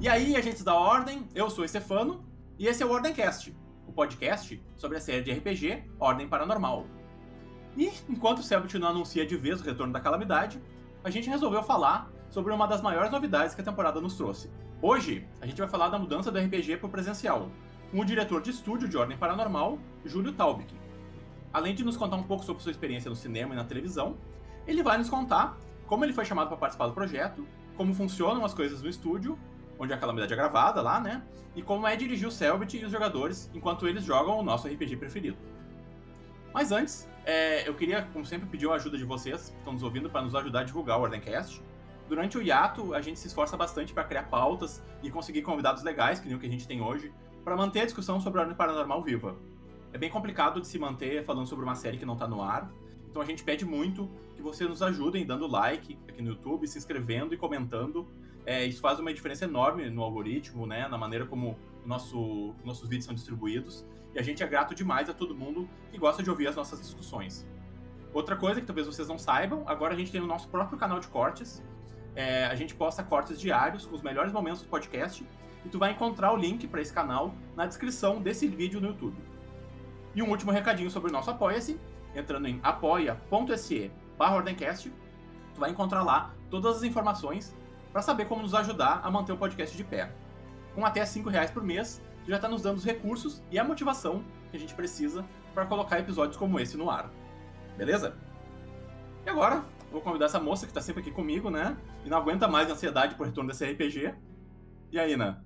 E aí, agentes da Ordem, eu sou o Stefano e esse é o Ordemcast, o podcast sobre a série de RPG Ordem Paranormal. E enquanto o Selbit não anuncia de vez o retorno da calamidade, a gente resolveu falar sobre uma das maiores novidades que a temporada nos trouxe. Hoje, a gente vai falar da mudança do RPG para o presencial, com o diretor de estúdio de Ordem Paranormal, Júlio Taubik. Além de nos contar um pouco sobre sua experiência no cinema e na televisão, ele vai nos contar como ele foi chamado para participar do projeto, como funcionam as coisas no estúdio, onde a calamidade é gravada lá, né? E como é dirigir o Selbit e os jogadores enquanto eles jogam o nosso RPG preferido. Mas antes, é, eu queria, como sempre, pedir a ajuda de vocês que estão nos ouvindo para nos ajudar a divulgar o Ordencast. Durante o hiato, a gente se esforça bastante para criar pautas e conseguir convidados legais, que nem o que a gente tem hoje, para manter a discussão sobre a Ordem Paranormal viva. É bem complicado de se manter falando sobre uma série que não está no ar, então a gente pede muito que vocês nos ajudem dando like aqui no YouTube, se inscrevendo e comentando. É, isso faz uma diferença enorme no algoritmo, né? Na maneira como nosso, nossos vídeos são distribuídos. E a gente é grato demais a todo mundo que gosta de ouvir as nossas discussões. Outra coisa que talvez vocês não saibam, agora a gente tem o nosso próprio canal de cortes. É, a gente posta cortes diários com os melhores momentos do podcast. E tu vai encontrar o link para esse canal na descrição desse vídeo no YouTube. E um último recadinho sobre o nosso Apoia-se entrando em apoia.se Ordencast, tu vai encontrar lá todas as informações para saber como nos ajudar a manter o podcast de pé. Com até 5 reais por mês, tu já está nos dando os recursos e a motivação que a gente precisa para colocar episódios como esse no ar. Beleza? E agora, vou convidar essa moça que está sempre aqui comigo, né? E não aguenta mais a ansiedade por retorno desse RPG. E aí, Ana?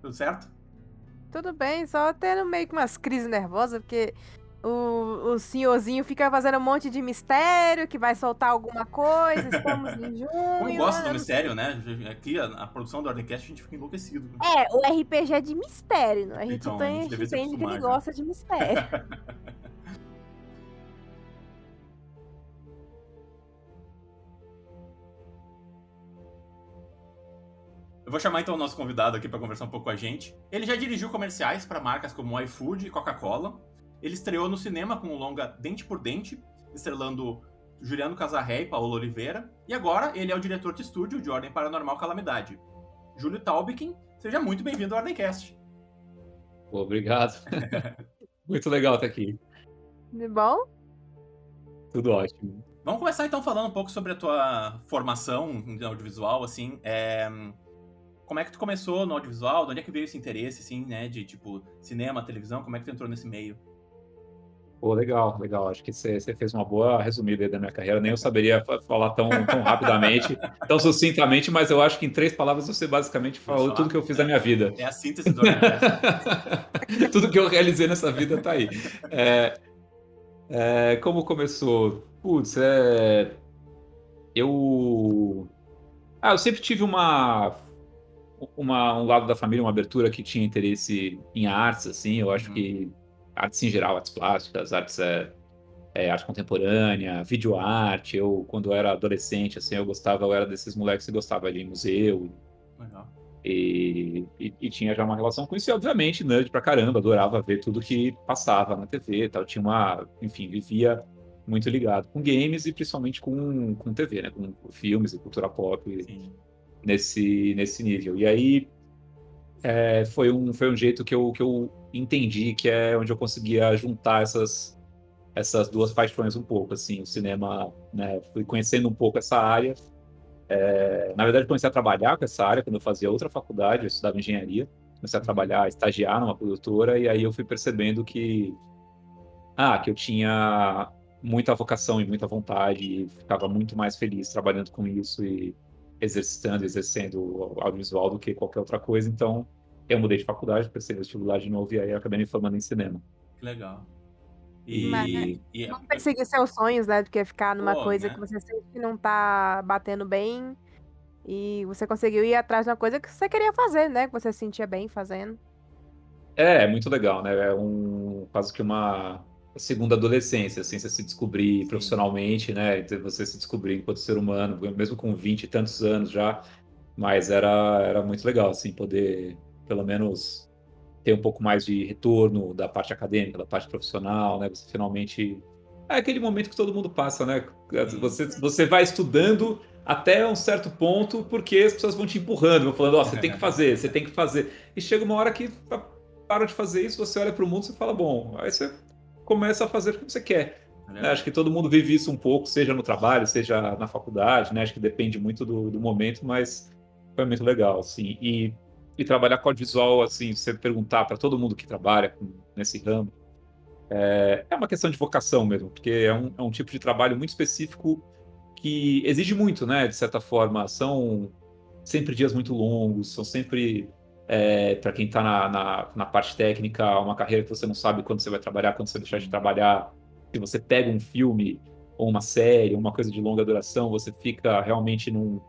Tudo certo? Tudo bem, só tendo meio que umas crises nervosas, porque o, o senhorzinho fica fazendo um monte de mistério, que vai soltar alguma coisa, estamos em junho. Eu gosto do mistério, né? Aqui, a, a, produção do Ordencast, a gente fica enlouquecido. É, o RPG é de mistério, né? A gente então, tem, a gente entende que ele gosta de mistério. Eu vou chamar então o nosso convidado aqui para conversar um pouco com a gente. Ele já dirigiu comerciais para marcas como iFood e Coca-Cola, ele estreou no cinema com o longa Dente por Dente, estrelando Juliano Casarré e Paulo Oliveira. E agora ele é o diretor de estúdio de Ordem Paranormal Calamidade. Júlio Taubikin, seja muito bem-vindo ao Ordemcast. Obrigado. muito legal estar aqui. De bom? Tudo ótimo. Vamos começar então falando um pouco sobre a tua formação em audiovisual, assim. É... Como é que tu começou no audiovisual? De onde é que veio esse interesse, assim, né? De tipo cinema, televisão? Como é que tu entrou nesse meio? Pô, legal, legal. Acho que você fez uma boa resumida aí da minha carreira. Nem eu saberia falar tão, tão rapidamente, tão sucintamente, mas eu acho que em três palavras você basicamente falou tudo que eu fiz da minha vida. É a síntese do Tudo que eu realizei nessa vida tá aí. É, é, como começou? Putz, é, eu. Ah, eu sempre tive uma, uma, um lado da família, uma abertura que tinha interesse em artes, assim. Eu acho uhum. que artes em geral, artes plásticas, artes é, é, arte contemporânea, videoarte. Eu, quando eu era adolescente, assim, eu gostava, eu era desses moleques que gostava de ir em museu. Legal. E, e, e, tinha já uma relação com isso, e obviamente, nerd pra caramba, adorava ver tudo que passava na TV e tal. Tinha uma, enfim, vivia muito ligado com games e principalmente com, com TV, né? Com filmes e cultura pop nesse, nesse nível. E aí é, foi, um, foi um jeito que eu, que eu entendi que é onde eu conseguia juntar essas, essas duas paixões um pouco, assim, o cinema, né, fui conhecendo um pouco essa área, é, na verdade comecei a trabalhar com essa área quando eu fazia outra faculdade, eu estudava engenharia, comecei a trabalhar, a estagiar numa produtora, e aí eu fui percebendo que, ah, que eu tinha muita vocação e muita vontade, e ficava muito mais feliz trabalhando com isso e exercitando, exercendo o audiovisual do que qualquer outra coisa, então eu mudei de faculdade, no vestibular de novo e aí acabei me formando em cinema. Que legal. E, Mas, né, e não perseguir seus sonhos, né? Do que ficar numa Pô, coisa né? que você sente que não tá batendo bem e você conseguiu ir atrás de uma coisa que você queria fazer, né? Que você se sentia bem fazendo. É, é muito legal, né? É um quase que uma segunda adolescência, assim, você se descobrir Sim. profissionalmente, né? Você se descobrir enquanto ser humano, mesmo com 20 e tantos anos já. Mas era, era muito legal, assim, poder pelo menos ter um pouco mais de retorno da parte acadêmica, da parte profissional, né? Você finalmente é aquele momento que todo mundo passa, né? Você, você vai estudando, até um certo ponto, porque as pessoas vão te empurrando, vão falando, ó, oh, você tem que fazer, você tem que fazer. E chega uma hora que para de fazer isso, você olha para o mundo e fala, bom, aí você começa a fazer o que você quer. É Acho que todo mundo vive isso um pouco, seja no trabalho, seja na faculdade, né? Acho que depende muito do, do momento, mas foi muito legal, assim. E, e trabalhar com audiovisual, assim, você perguntar para todo mundo que trabalha com, nesse ramo, é, é, uma questão de vocação mesmo, porque é um, é um tipo de trabalho muito específico que exige muito, né? De certa forma, são sempre dias muito longos, são sempre é, para quem está na, na, na, parte técnica, uma carreira que você não sabe quando você vai trabalhar, quando você deixar de trabalhar. Se você pega um filme ou uma série, uma coisa de longa duração, você fica realmente num,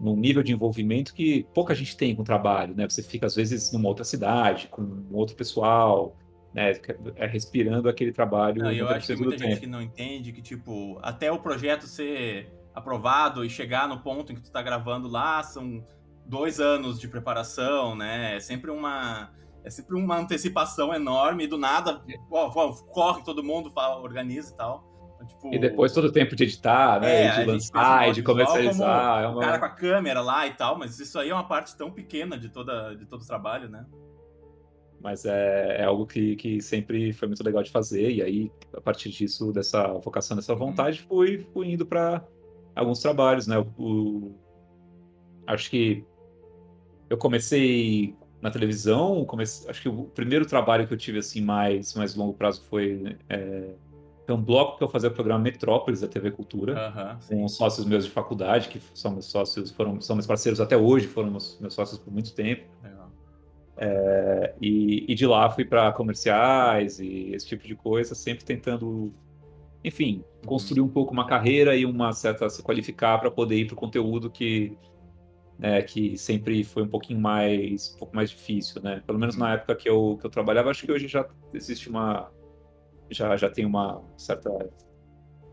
num nível de envolvimento que pouca gente tem com o trabalho, né? Você fica, às vezes, numa outra cidade, com outro pessoal, né? É, respirando aquele trabalho. Não, eu acho que muita gente que não entende que, tipo, até o projeto ser aprovado e chegar no ponto em que tu tá gravando lá, são dois anos de preparação, né? É sempre uma é sempre uma antecipação enorme e do nada ó, ó, corre todo mundo, fala, organiza e tal. Tipo, e depois todo o tempo de editar, né? É, de lançar, de comercializar. É uma... O cara com a câmera lá e tal, mas isso aí é uma parte tão pequena de, toda, de todo o trabalho, né? Mas é, é algo que, que sempre foi muito legal de fazer, e aí, a partir disso, dessa vocação, dessa uhum. vontade, uhum. fui, fui indo para alguns trabalhos, né? O, o, acho que eu comecei na televisão, comecei, acho que o primeiro trabalho que eu tive assim mais mais longo prazo foi é, um bloco que eu fazia o programa Metrópolis da TV Cultura, com sócios meus de faculdade, que são meus sócios, foram são meus parceiros até hoje, foram meus, meus sócios por muito tempo. É, e, e, de lá fui para comerciais e esse tipo de coisa, sempre tentando, enfim, uhum. construir um pouco uma carreira e uma certa se qualificar para poder ir para o conteúdo que né, que sempre foi um pouquinho mais, um pouco mais difícil, né? Pelo menos na época que eu, que eu trabalhava, acho que hoje já existe uma, já, já tem uma certa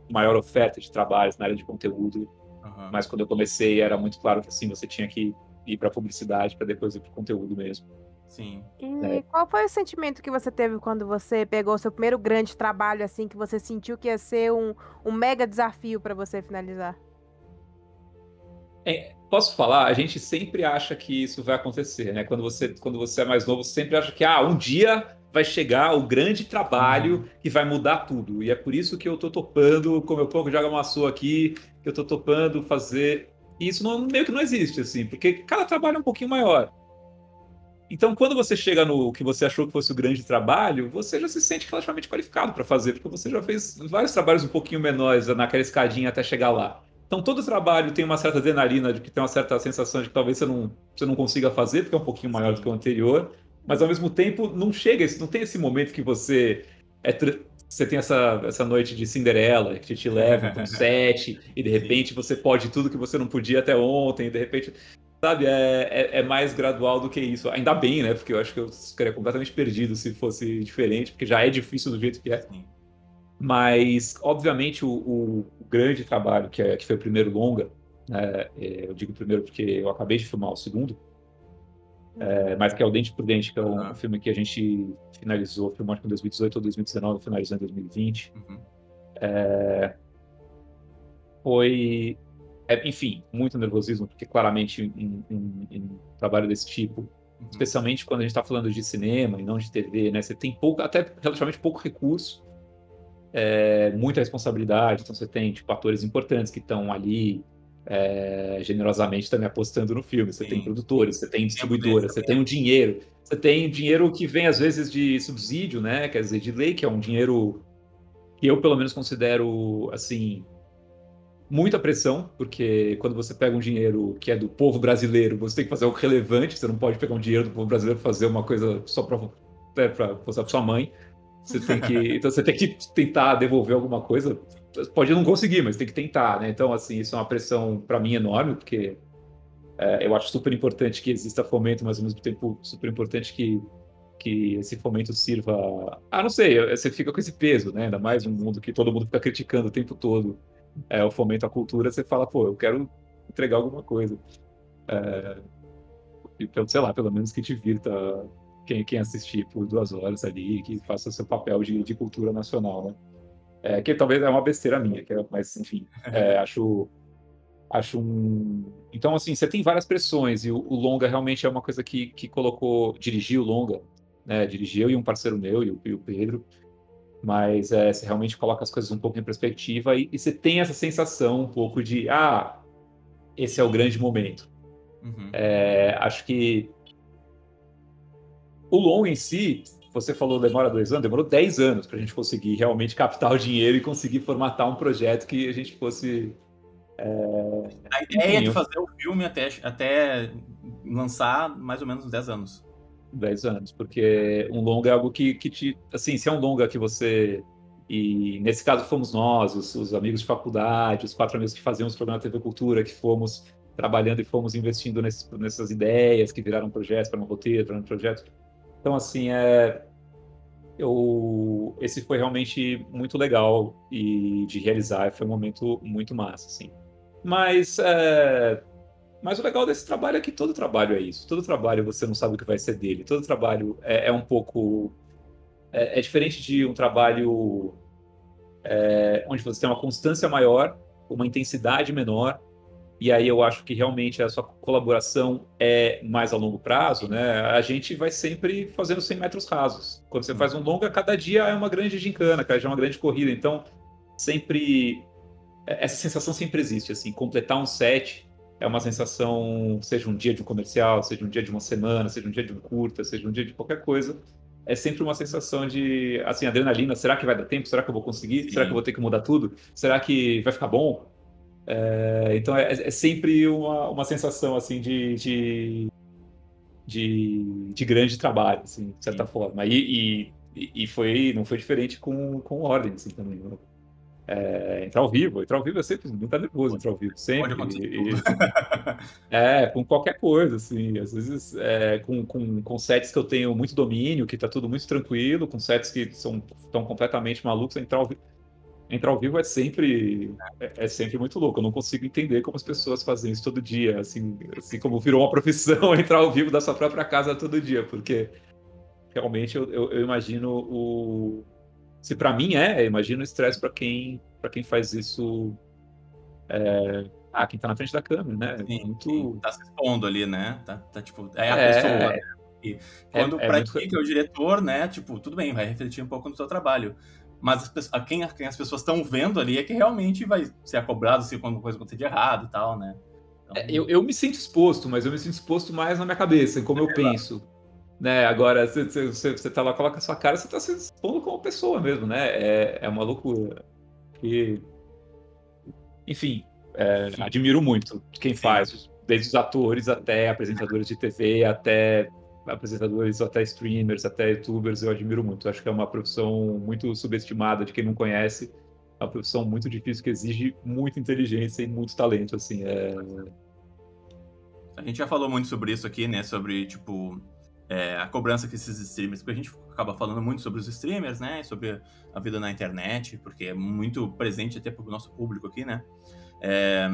maior oferta de trabalhos na área de conteúdo, uhum. mas quando eu comecei era muito claro que assim você tinha que ir para publicidade para depois ir para o conteúdo mesmo. Sim. E é. qual foi o sentimento que você teve quando você pegou o seu primeiro grande trabalho, assim, que você sentiu que ia ser um, um mega desafio para você finalizar? É, posso falar? A gente sempre acha que isso vai acontecer, né? Quando você, quando você é mais novo, você sempre acha que ah, um dia vai chegar o grande trabalho uhum. que vai mudar tudo. E é por isso que eu tô topando, como eu pouco joga maçô aqui, que eu tô topando fazer. E isso não, meio que não existe, assim, porque cada trabalho é um pouquinho maior. Então, quando você chega no que você achou que fosse o grande trabalho, você já se sente relativamente qualificado para fazer, porque você já fez vários trabalhos um pouquinho menores naquela escadinha até chegar lá. Então todo trabalho tem uma certa adrenalina, de que tem uma certa sensação de que talvez você não, você não consiga fazer, porque é um pouquinho maior do que o anterior, mas ao mesmo tempo não chega, não tem esse momento que você é você tem essa, essa noite de Cinderela que te leva para um set e de repente você pode tudo que você não podia até ontem, e de repente, sabe, é, é, é, mais gradual do que isso. Ainda bem, né? Porque eu acho que eu ficaria completamente perdido se fosse diferente, porque já é difícil do jeito que é. Sim. Mas, obviamente, o, o, grande trabalho, que, é, que foi o primeiro longa, né, é, eu digo primeiro porque eu acabei de filmar o segundo, é, mas que é o Dente por Dente, que é um uhum. filme que a gente finalizou, filmou em 2018 ou 2019, finalizou em 2020. Uhum. É, foi, é, enfim, muito nervosismo, porque claramente um, um, um trabalho desse tipo, uhum. especialmente quando a gente está falando de cinema e não de TV, né, você tem pouco, até relativamente pouco recurso, é, muita responsabilidade. Então você tem tipo, atores importantes que estão ali é, generosamente também apostando no filme. Você Sim. tem produtores, você tem distribuidoras, você tem um dinheiro. Você tem dinheiro que vem às vezes de subsídio, né? Quer dizer, de lei, que é um dinheiro que eu pelo menos considero assim muita pressão, porque quando você pega um dinheiro que é do povo brasileiro, você tem que fazer algo relevante, você não pode pegar um dinheiro do povo brasileiro e fazer uma coisa só para é, para sua mãe. Você tem que, então você tem que tentar devolver alguma coisa. Pode não conseguir, mas tem que tentar, né? Então, assim, isso é uma pressão para mim enorme, porque é, eu acho super importante que exista fomento, mas ao mesmo tempo super importante que que esse fomento sirva. Ah, não sei, você fica com esse peso, né? Ainda mais um mundo que todo mundo fica criticando o tempo todo é, o fomento à cultura, você fala, pô, eu quero entregar alguma coisa. É, sei lá, pelo menos que divirta quem, quem assistir por duas horas ali, que faça seu papel de, de cultura nacional, né? É, que talvez é uma besteira minha, que é, mas enfim, é, acho acho um. Então, assim, você tem várias pressões, e o, o longa realmente é uma coisa que, que colocou. Dirigiu o longa, né? Dirigiu e um parceiro meu, e o, e o Pedro. Mas é, você realmente coloca as coisas um pouco em perspectiva e, e, você tem essa sensação um pouco de, ah, esse é o grande momento. Uhum. É, acho que o longo em si, você falou demora dois anos, demorou dez anos para a gente conseguir realmente captar o dinheiro e conseguir formatar um projeto que a gente fosse. É... A ideia Enfim, de fazer o filme até, até lançar mais ou menos 10 anos. 10 anos, porque um longa é algo que, que te. Assim, se é um longa que você. E nesse caso fomos nós, os, os amigos de faculdade, os quatro amigos que fazíamos o programa TV Cultura, que fomos trabalhando e fomos investindo nesse, nessas ideias que viraram projetos, para um roteiro, para um projeto. Então, assim, é. Eu, esse foi realmente muito legal e de realizar, foi um momento muito massa, assim. Mas é, mas o legal desse trabalho é que todo trabalho é isso. Todo trabalho você não sabe o que vai ser dele. Todo trabalho é, é um pouco. É, é, diferente de um trabalho é, onde você tem uma constância maior, uma intensidade menor. E aí eu acho que realmente a sua colaboração é mais a longo prazo, né? A gente vai sempre fazendo 100 metros rasos. Quando você faz um longa, cada dia é uma grande gincana, cada dia é uma grande corrida. Então, sempre. Essa sensação sempre existe, assim. Completar um set é uma sensação, seja um dia de um comercial, seja um dia de uma semana, seja um dia de um curta, seja um dia de qualquer coisa, é sempre uma sensação de, assim, adrenalina. Será que vai dar tempo? Será que eu vou conseguir? Sim. Será que eu vou ter que mudar tudo? Será que vai ficar bom? É, então é, é, sempre uma, uma sensação, assim, de, de, de, de grande trabalho, assim, de certa Sim. forma. E, e, e, foi, não foi diferente com, com Ordem, assim, também. Né? É, entrar ao vivo, entrar ao vivo é sempre muito nervoso, entrar ao vivo, sempre. E, é, com qualquer coisa, assim, às vezes é, com, com, com sets que eu tenho muito domínio, que tá tudo muito tranquilo, com sets que são estão completamente malucos, entrar ao, entrar ao vivo é sempre é, é, sempre muito louco. Eu não consigo entender como as pessoas fazem isso todo dia, assim, assim como virou uma profissão entrar ao vivo da sua própria casa todo dia, porque realmente eu, eu, eu imagino o se para mim é, imagina o estresse para quem, para quem faz isso. É... Ah, quem tá na frente da câmera, né? Sim, muito... Sim, tá se expondo ali, né? Tá, tá tipo, é a é, pessoa. Né? E quando é, pratica é muito... o diretor, né? Tipo, tudo bem, vai refletir um pouco no seu trabalho. Mas as, a quem, a quem as pessoas estão vendo ali é que realmente vai ser acobrado se alguma coisa acontecer de errado e tal, né? Então... É, eu, eu me sinto exposto, mas eu me sinto exposto mais na minha cabeça, em como eu penso. Né? Agora, você, você, você tá lá, coloca a sua cara, você tá se expondo como pessoa mesmo, né? É, é uma loucura. E, enfim, é, admiro muito quem faz, desde os atores até apresentadores de TV, até apresentadores, até streamers, até youtubers, eu admiro muito. Acho que é uma profissão muito subestimada de quem não conhece. É uma profissão muito difícil que exige muita inteligência e muito talento, assim. É... A gente já falou muito sobre isso aqui, né? Sobre, tipo, é, a cobrança que esses streamers, porque a gente acaba falando muito sobre os streamers, né, sobre a vida na internet, porque é muito presente até para o nosso público aqui, né. É,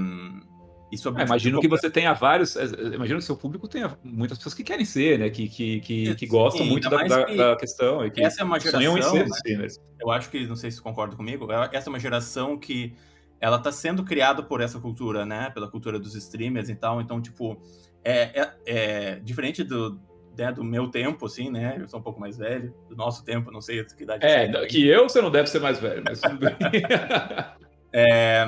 e sobre, é, imagino que você tenha vários, é, imagino que seu público tenha muitas pessoas que querem ser, né, que, que, que, que gostam Sim, muito da, da, que da, questão e que essa é uma geração, né, eu acho que, não sei se concorda comigo, é, essa é uma geração que ela está sendo criada por essa cultura, né, pela cultura dos streamers e tal, então, tipo, é, é, é diferente do, né, do meu tempo, assim, né? Eu sou um pouco mais velho, do nosso tempo, não sei que idade. É, que eu você não deve ser mais velho, mas tudo bem. é,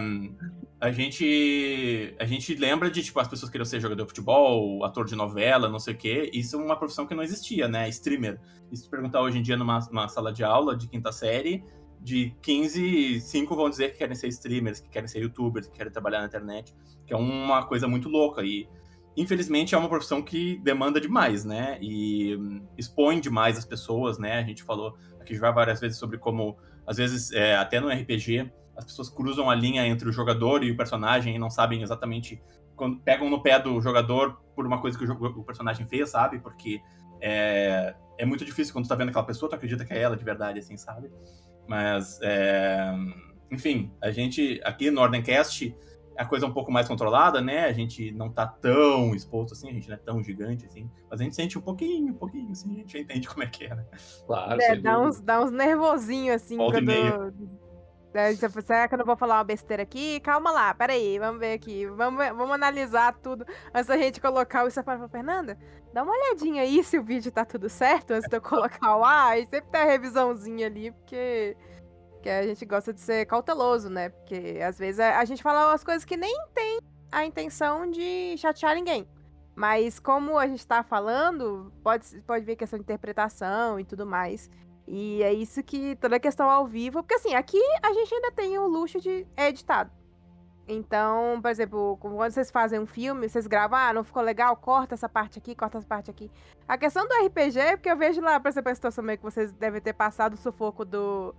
a gente a gente lembra de tipo as pessoas queriam ser jogador de futebol, ator de novela, não sei o quê. Isso é uma profissão que não existia, né? Streamer. Se perguntar hoje em dia numa, numa sala de aula de quinta série, de 15, 5 vão dizer que querem ser streamers, que querem ser youtubers, que querem trabalhar na internet, que é uma coisa muito louca. E infelizmente é uma profissão que demanda demais, né? E hum, expõe demais as pessoas, né? A gente falou aqui já várias vezes sobre como, às vezes, é, até no RPG, as pessoas cruzam a linha entre o jogador e o personagem e não sabem exatamente. Quando pegam no pé do jogador por uma coisa que o, o personagem fez, sabe? Porque é, é muito difícil quando tu tá vendo aquela pessoa, tu acredita que é ela de verdade, assim, sabe? Mas, é, enfim, a gente aqui no Ordencast a coisa é um pouco mais controlada, né? A gente não tá tão exposto assim, a gente não é tão gigante assim, mas a gente sente um pouquinho, um pouquinho, assim, a gente entende como é que é, né? Claro. É, dá uns, dá uns nervosinhos assim, Volta quando... Será que eu não vou falar uma besteira aqui? Calma lá, peraí, vamos ver aqui. Vamos, vamos analisar tudo antes da gente colocar o para Fernanda, dá uma olhadinha aí se o vídeo tá tudo certo antes de eu colocar o ar. E sempre tem a revisãozinha ali, porque, porque a gente gosta de ser cauteloso, né? Porque às vezes a, a gente fala umas coisas que nem tem a intenção de chatear ninguém. Mas como a gente tá falando, pode, pode vir questão de interpretação e tudo mais. E é isso que toda a questão ao vivo, porque assim, aqui a gente ainda tem o luxo de é editado. Então, por exemplo, quando vocês fazem um filme, vocês gravam, ah, não ficou legal, corta essa parte aqui, corta essa parte aqui. A questão do RPG é porque eu vejo lá, por exemplo, a situação meio que vocês devem ter passado o sufoco do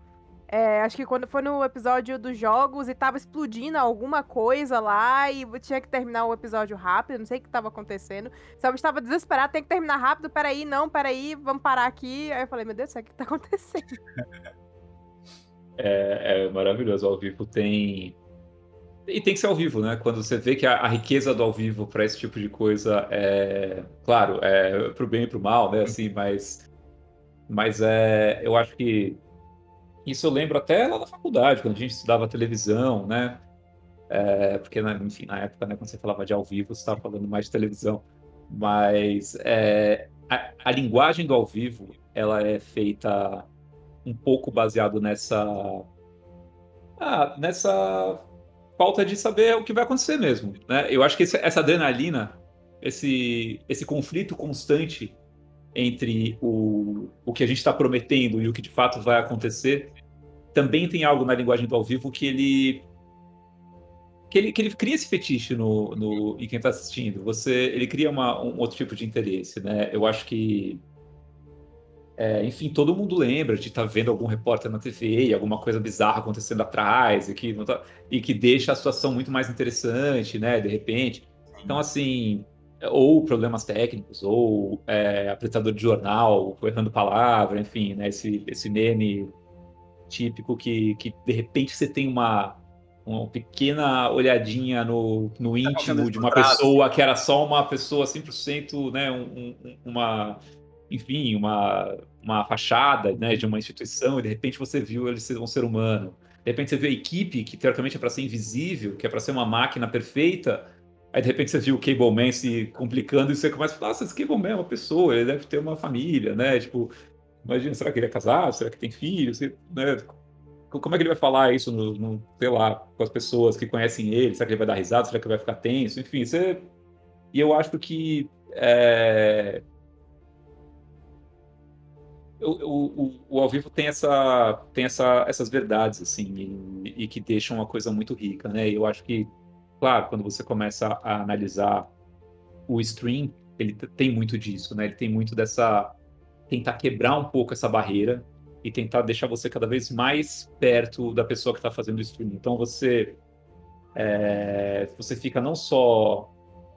é, acho que quando foi no episódio dos jogos e tava explodindo alguma coisa lá e tinha que terminar o episódio rápido, não sei o que tava acontecendo. Sabe, estava desesperado, tem que terminar rápido, peraí, não, peraí, vamos parar aqui. Aí eu falei, meu Deus o que tá acontecendo? É, é maravilhoso, ao vivo tem. E tem que ser ao vivo, né? Quando você vê que a, a riqueza do ao vivo para esse tipo de coisa é. Claro, é pro bem e pro mal, né? Assim, mas. Mas é. Eu acho que isso eu lembro até lá na faculdade, quando a gente estudava televisão, né? É, porque, né, enfim, na época, né, quando você falava de ao vivo, você estava falando mais de televisão. Mas é, a, a, linguagem do ao vivo, ela é feita um pouco baseado nessa... Ah, nessa falta de saber o que vai acontecer mesmo, né? Eu acho que esse, essa adrenalina, esse, esse conflito constante entre o, o que a gente está prometendo e o que de fato vai acontecer, também tem algo na linguagem do ao vivo que ele que ele, que ele cria esse fetiche no, no em quem está assistindo. Você, ele cria uma, um outro tipo de interesse, né? Eu acho que, é, enfim, todo mundo lembra de estar tá vendo algum repórter na TV e alguma coisa bizarra acontecendo atrás e que, tá, e que deixa a situação muito mais interessante, né? De repente. Então, assim, ou problemas técnicos, ou é, apresentador de jornal, errando palavra, enfim, né, esse, esse meme típico que, que de repente você tem uma, uma pequena olhadinha no, no íntimo de uma pessoa que era só uma pessoa 100%, né, um, um, uma, enfim, uma, uma fachada né, de uma instituição, e de repente você viu ele ser um ser humano. De repente você viu a equipe, que teoricamente é para ser invisível, que é para ser uma máquina perfeita, Aí de repente você viu o Cable Man se complicando e você começa a falar, nossa, esse Cable Man é uma pessoa, ele deve ter uma família, né? Tipo, imagina, será que ele é casado? Será que tem filhos? Né? Como é que ele vai falar isso no, no, sei lá, com as pessoas que conhecem ele? Será que ele vai dar risada? Será que ele vai ficar tenso? Enfim, você... E eu acho que é... o, o, o, ao vivo tem essa tem essa, essas verdades assim e, e, que deixam uma coisa muito rica né eu acho que claro, quando você começa a analisar o stream, ele tem muito disso, né? Ele tem muito dessa tentar quebrar um pouco essa barreira e tentar deixar você cada vez mais perto da pessoa que está fazendo o stream. Então você é, você fica não só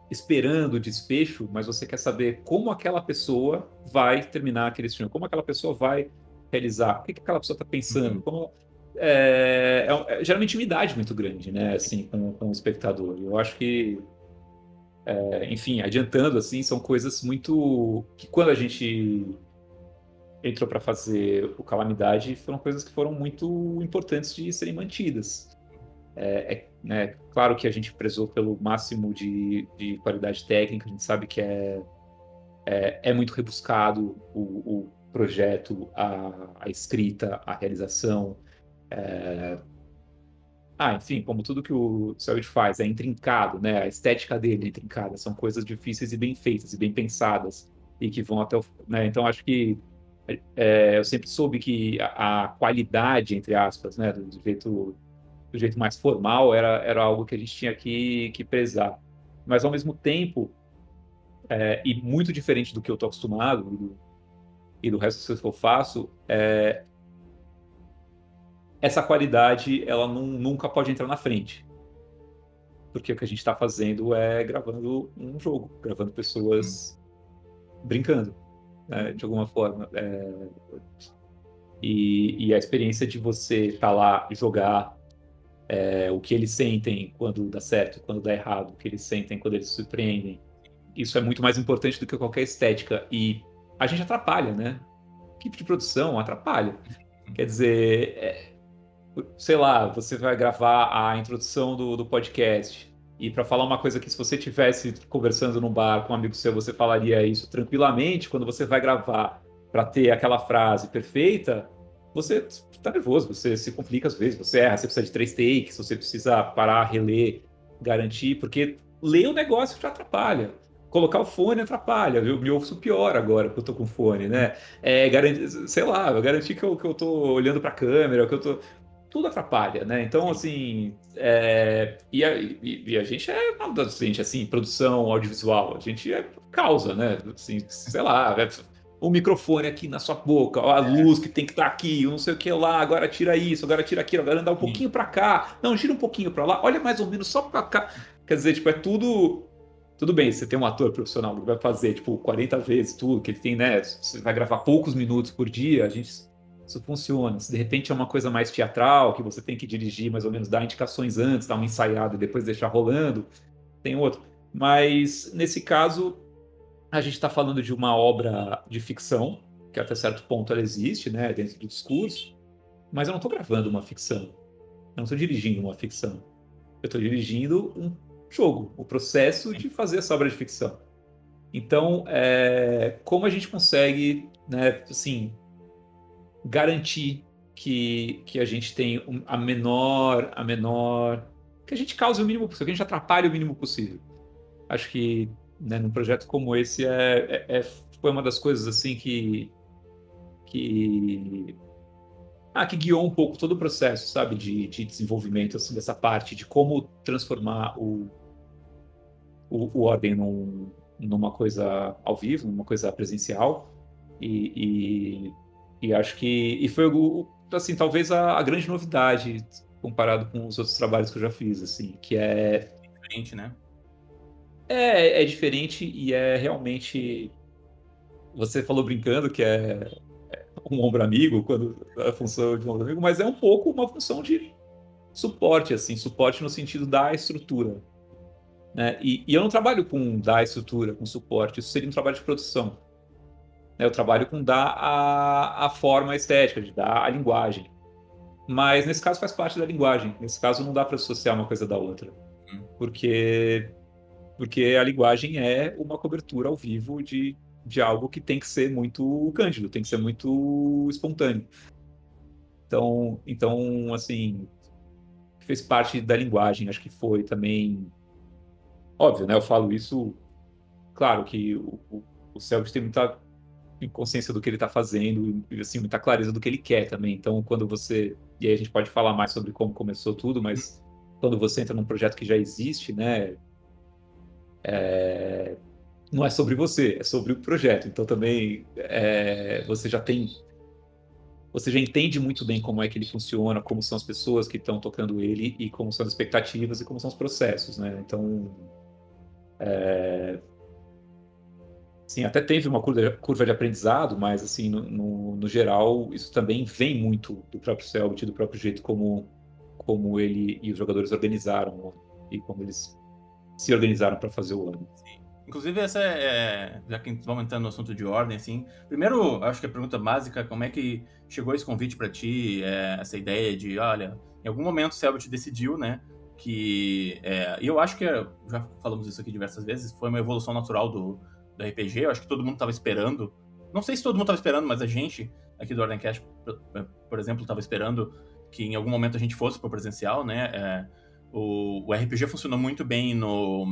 esperando o desfecho, mas você quer saber como aquela pessoa vai terminar aquele stream, como aquela pessoa vai realizar, o que, que aquela pessoa está pensando, uhum. como é, é, é, gera uma intimidade muito grande, né, assim, com, com o espectador. Eu acho que, é, enfim, adiantando, assim, são coisas muito que quando a gente entrou para fazer o Calamidade foram coisas que foram muito importantes de serem mantidas. É, é né, claro que a gente prezou pelo máximo de, de qualidade técnica, a gente sabe que é, é, é muito rebuscado o, o projeto, a, a escrita, a realização, é... Ah, enfim, como tudo que o Savage faz, é intrincado, né? A estética dele é intrincada, são coisas difíceis e bem feitas e bem pensadas e que vão até o. Né? Então, acho que é, eu sempre soube que a, a, qualidade, entre aspas, né, do, jeito, do jeito mais formal, era, era algo que a gente tinha que, que prezar. Mas, ao mesmo tempo, é, e muito diferente do que eu estou acostumado e do, e do resto que eu faço, é, essa qualidade ela não, nunca pode entrar na frente. Porque o que a gente está fazendo é gravando um jogo, gravando pessoas brincando, né, de alguma forma. É... E, e, a experiência de você estar tá lá e jogar é, o que eles sentem quando dá certo, quando dá errado, o que eles sentem quando eles se surpreendem, isso é muito mais importante do que qualquer estética. E a gente atrapalha, né? A equipe de produção atrapalha. Quer dizer, é, sei lá, você vai gravar a introdução do, do podcast. E para falar uma coisa que se você tivesse conversando num bar com um amigo seu, você falaria isso tranquilamente, quando você vai gravar para ter aquela frase perfeita, você tá nervoso, você se complica às vezes, você erra, você precisa de três takes, você precisa parar, reler, garantir, porque ler o negócio já atrapalha. Colocar o fone atrapalha, eu me ouço pior agora que eu tô com fone, né? É, garantir, sei lá, garantir que eu, que eu tô olhando pra câmera, que eu tô tudo atrapalha, né? Então, assim, é... e, a, e, e, a, gente é a gente, assim, produção audiovisual, a gente é causa, né? Assim, sei lá, é o microfone aqui na sua boca, a é. luz que tem que estar tá aqui, não sei o que lá, agora tira isso, agora tira aquilo, agora andar um pouquinho para cá, não, gira um pouquinho para lá, olha mais ou menos só para cá. Quer dizer, tipo, é tudo tudo bem, você tem um ator profissional que vai fazer, tipo, 40 vezes tudo, que ele tem, né? Você vai gravar poucos minutos por dia, a gente isso funciona. Se de repente é uma coisa mais teatral, que você tem que dirigir, mais ou menos, dar indicações antes, dar uma ensaiada e depois deixar rolando, tem outro. Mas nesse caso, a gente está falando de uma obra de ficção, que até certo ponto ela existe, né, dentro do discurso, mas eu não estou gravando uma ficção. Eu não estou dirigindo uma ficção. Eu estou dirigindo um jogo, o processo de fazer essa obra de ficção. Então, é, como a gente consegue, né, assim, garantir que, que a gente tem a menor, a menor, que a gente cause o mínimo possível, que a gente atrapalhe o mínimo possível. Acho que né, num projeto como esse é, é, é, foi uma das coisas assim que que ah, que guiou um pouco todo o processo, sabe, de, de desenvolvimento assim, dessa parte de como transformar o, o, o ordem num, numa coisa ao vivo, numa coisa presencial e, e e acho que. E foi, assim, talvez a, a, grande novidade comparado com os outros trabalhos que eu já fiz, assim, que é. Diferente, né? É, é diferente e é realmente. Você falou brincando que é, é um ombro amigo, quando a função de um ombro amigo, mas é um pouco uma função de suporte, assim, suporte no sentido da estrutura. Né? E, e eu não trabalho com dar estrutura, com suporte, isso seria um trabalho de produção. Né? Eu trabalho com dar a, a forma estética, de dar a linguagem. Mas nesse caso faz parte da linguagem. Nesse caso não dá para associar uma coisa da outra. Hum. Porque, porque a linguagem é uma cobertura ao vivo de, de algo que tem que ser muito cândido, tem que ser muito espontâneo. Então, então assim, fez parte da linguagem, acho que foi também. Óbvio, né? Eu falo isso. Claro que o, o, o Selbit tem muita consciência do que ele está fazendo e assim muita clareza do que ele quer também. Então, quando você e aí a gente pode falar mais sobre como começou tudo, mas quando você entra num projeto que já existe, né, é... não é sobre você, é sobre o projeto. Então também é... você já tem você já entende muito bem como é que ele funciona, como são as pessoas que estão tocando ele e como são as expectativas e como são os processos, né? Então, é, Sim, até teve uma curva de aprendizado, mas assim, no, no, no geral, isso também vem muito do próprio Selbit, do próprio jeito como, como ele e os jogadores organizaram e como eles se organizaram para fazer o ano. Inclusive, essa é, é, Já que vamos entrar no assunto de ordem, assim. Primeiro, acho que a pergunta básica: como é que chegou esse convite para ti? É, essa ideia de, olha, em algum momento o Selbit decidiu, né? Que. É, e eu acho que, já falamos isso aqui diversas vezes, foi uma evolução natural do, do RPG. Eu acho que todo mundo estava esperando. Não sei se todo mundo estava esperando, mas a gente aqui do Ordencast, por exemplo, estava esperando que em algum momento a gente fosse para o presencial, né? É, o, o, RPG funcionou muito bem no,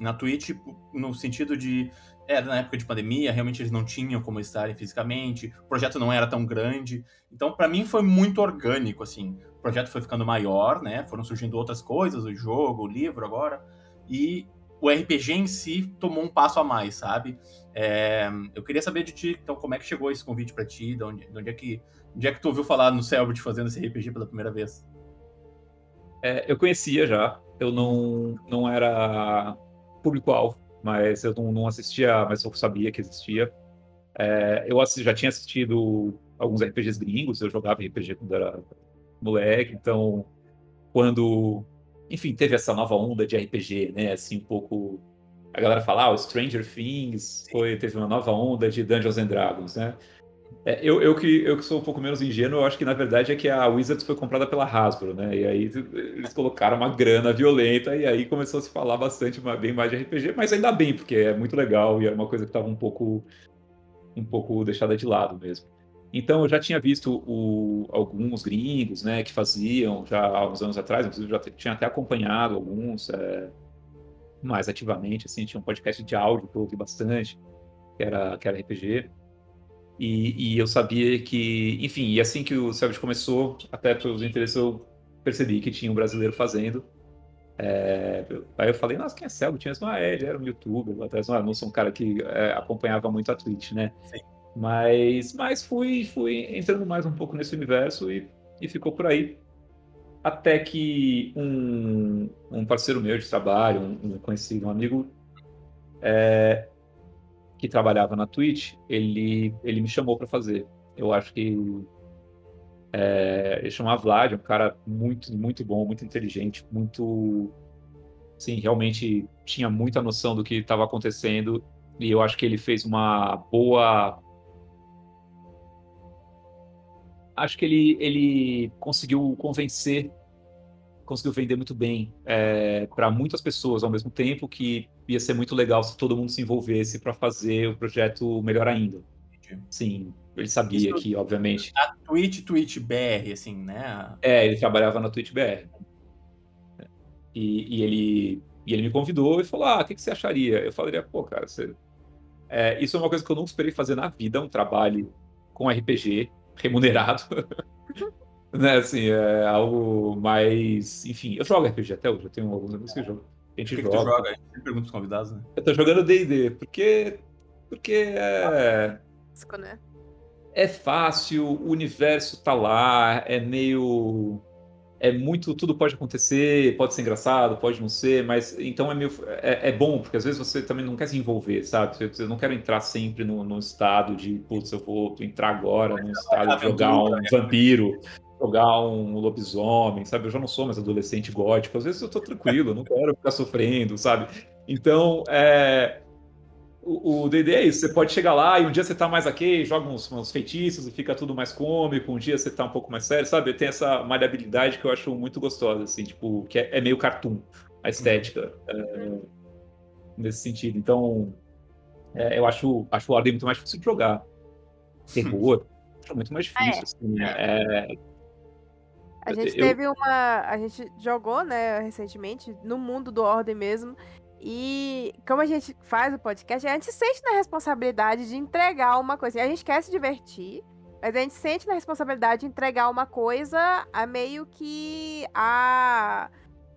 na Twitch, no sentido de. Era na época de pandemia, realmente eles não tinham como estarem fisicamente, o projeto não era tão grande. Então, para mim, foi muito orgânico, assim. O projeto foi ficando maior, né? Foram surgindo outras coisas, o jogo, o livro agora. E o RPG em si tomou um passo a mais, sabe? É, eu queria saber de ti, então, como é que chegou esse convite para ti? De onde, de onde, é que, onde é que tu ouviu falar no Selbit fazendo esse RPG pela primeira vez? É, eu conhecia já, eu não, não era público-alvo, mas eu não, não, assistia, mas eu sabia que existia. É, eu já tinha assistido alguns RPGs gringos, eu jogava RPG quando era moleque, então quando enfim, teve essa nova onda de RPG, né? Assim, um pouco. A galera fala, ah, o Stranger Things foi, teve uma nova onda de Dungeons and Dragons, né? É, eu, eu, que, eu que sou um pouco menos ingênuo, eu acho que na verdade é que a Wizards foi comprada pela Hasbro, né? E aí eles colocaram uma grana violenta e aí começou a se falar bastante bem mais de RPG, mas ainda bem, porque é muito legal e era uma coisa que estava um pouco, um pouco deixada de lado mesmo. Então eu já tinha visto o, alguns gringos, né, que faziam já há uns anos atrás, inclusive já tinha até acompanhado alguns é, mais ativamente, assim, tinha um podcast de áudio que eu ouvi bastante, que era, que era RPG. E, e, eu sabia que, enfim, e assim que o Savage começou, até pelos interesses eu percebi que tinha um brasileiro fazendo. É, aí eu falei, nossa, quem é Celso? Tinha ah, é, ele era um youtuber, até não, não sou um cara que é, acompanhava muito a Twitch, né? Sim. Mas, mas fui, fui entrando mais um pouco nesse universo e, e ficou por aí. Até que um, um parceiro meu de trabalho, um, um conhecido, um amigo, é, que trabalhava na Twitch, ele, ele me chamou para fazer. Eu acho que é, ele chamava Vlad, um cara muito, muito bom, muito inteligente, muito. Sim, realmente tinha muita noção do que estava acontecendo. E eu acho que ele fez uma boa. Acho que ele, ele conseguiu convencer conseguiu vender muito bem é, para muitas pessoas ao mesmo tempo, que ia ser muito legal se todo mundo se envolvesse para fazer o projeto melhor ainda. Sim, ele sabia Isso, que, obviamente. A Twitch, Twitch BR, assim, né? É, ele trabalhava na Twitch BR. E, e ele, e ele me convidou e falou: Ah, o que, que você acharia? Eu falaria: Pô, cara, você... É, isso é uma coisa que eu nunca esperei fazer na vida, um trabalho com RPG remunerado. né, assim, é algo mais. Enfim, eu jogo RPG até hoje, eu tenho alguns amigos que jogam. A gente que joga. Que tu joga? A pergunta pros convidados, né? Eu tô jogando DD, porque. Porque é. né? É fácil, o universo tá lá, é meio. É muito. Tudo pode acontecer, pode ser engraçado, pode não ser, mas então é meio. É, é bom, porque às vezes você também não quer se envolver, sabe? Eu não quero entrar sempre no, no estado de, putz, eu vou entrar agora no estado de jogar um vampiro jogar um lobisomem, sabe? Eu já não sou mais adolescente gótico, às vezes eu tô tranquilo, eu não quero ficar sofrendo, sabe? Então, é... o D&D é isso, você pode chegar lá e um dia você tá mais aqui, joga uns, uns, feitiços e fica tudo mais cômico, um dia você tá um pouco mais sério, sabe? Tem essa maleabilidade que eu acho muito gostosa, assim, tipo, que é, é meio cartoon, a estética, é... nesse sentido. Então, é, eu acho, acho o Ordem muito mais difícil de jogar. Terror, é muito mais difícil, é. assim, é, a gente eu... teve uma. A gente jogou, né, recentemente, no mundo do Ordem mesmo. E como a gente faz o podcast, a gente sente na responsabilidade de entregar uma coisa. A gente quer se divertir, mas a gente sente na responsabilidade de entregar uma coisa a meio que a.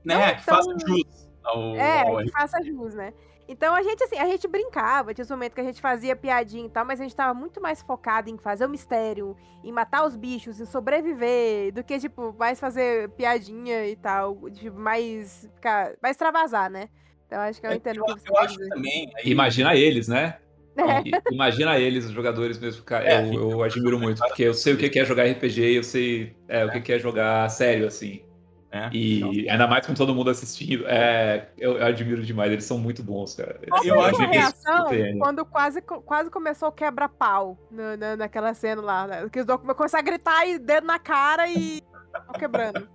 Né, que tão... faça jus ao. É, ao... que faça jus, né? Então a gente, assim, a gente brincava, tinha um momento que a gente fazia piadinha e tal, mas a gente tava muito mais focado em fazer o mistério, em matar os bichos, em sobreviver, do que, tipo, mais fazer piadinha e tal, tipo, mais ficar, mais extravasar, né? Então acho que eu entendo o que você eu acho dizer. também. Aí... Imagina eles, né? É. Imagina eles, os jogadores mesmo, cara. É, eu, eu admiro muito, porque eu sei o que é jogar RPG, eu sei é, o que é jogar sério, assim. É, e então... ainda mais com todo mundo assistindo, é, eu, eu, admiro demais, eles são muito bons, cara. Qual eu acho a reação quando quase, quase começou o quebra-pau na, na, naquela cena lá, né? que os dois começaram a gritar e dedo na cara e quebrando.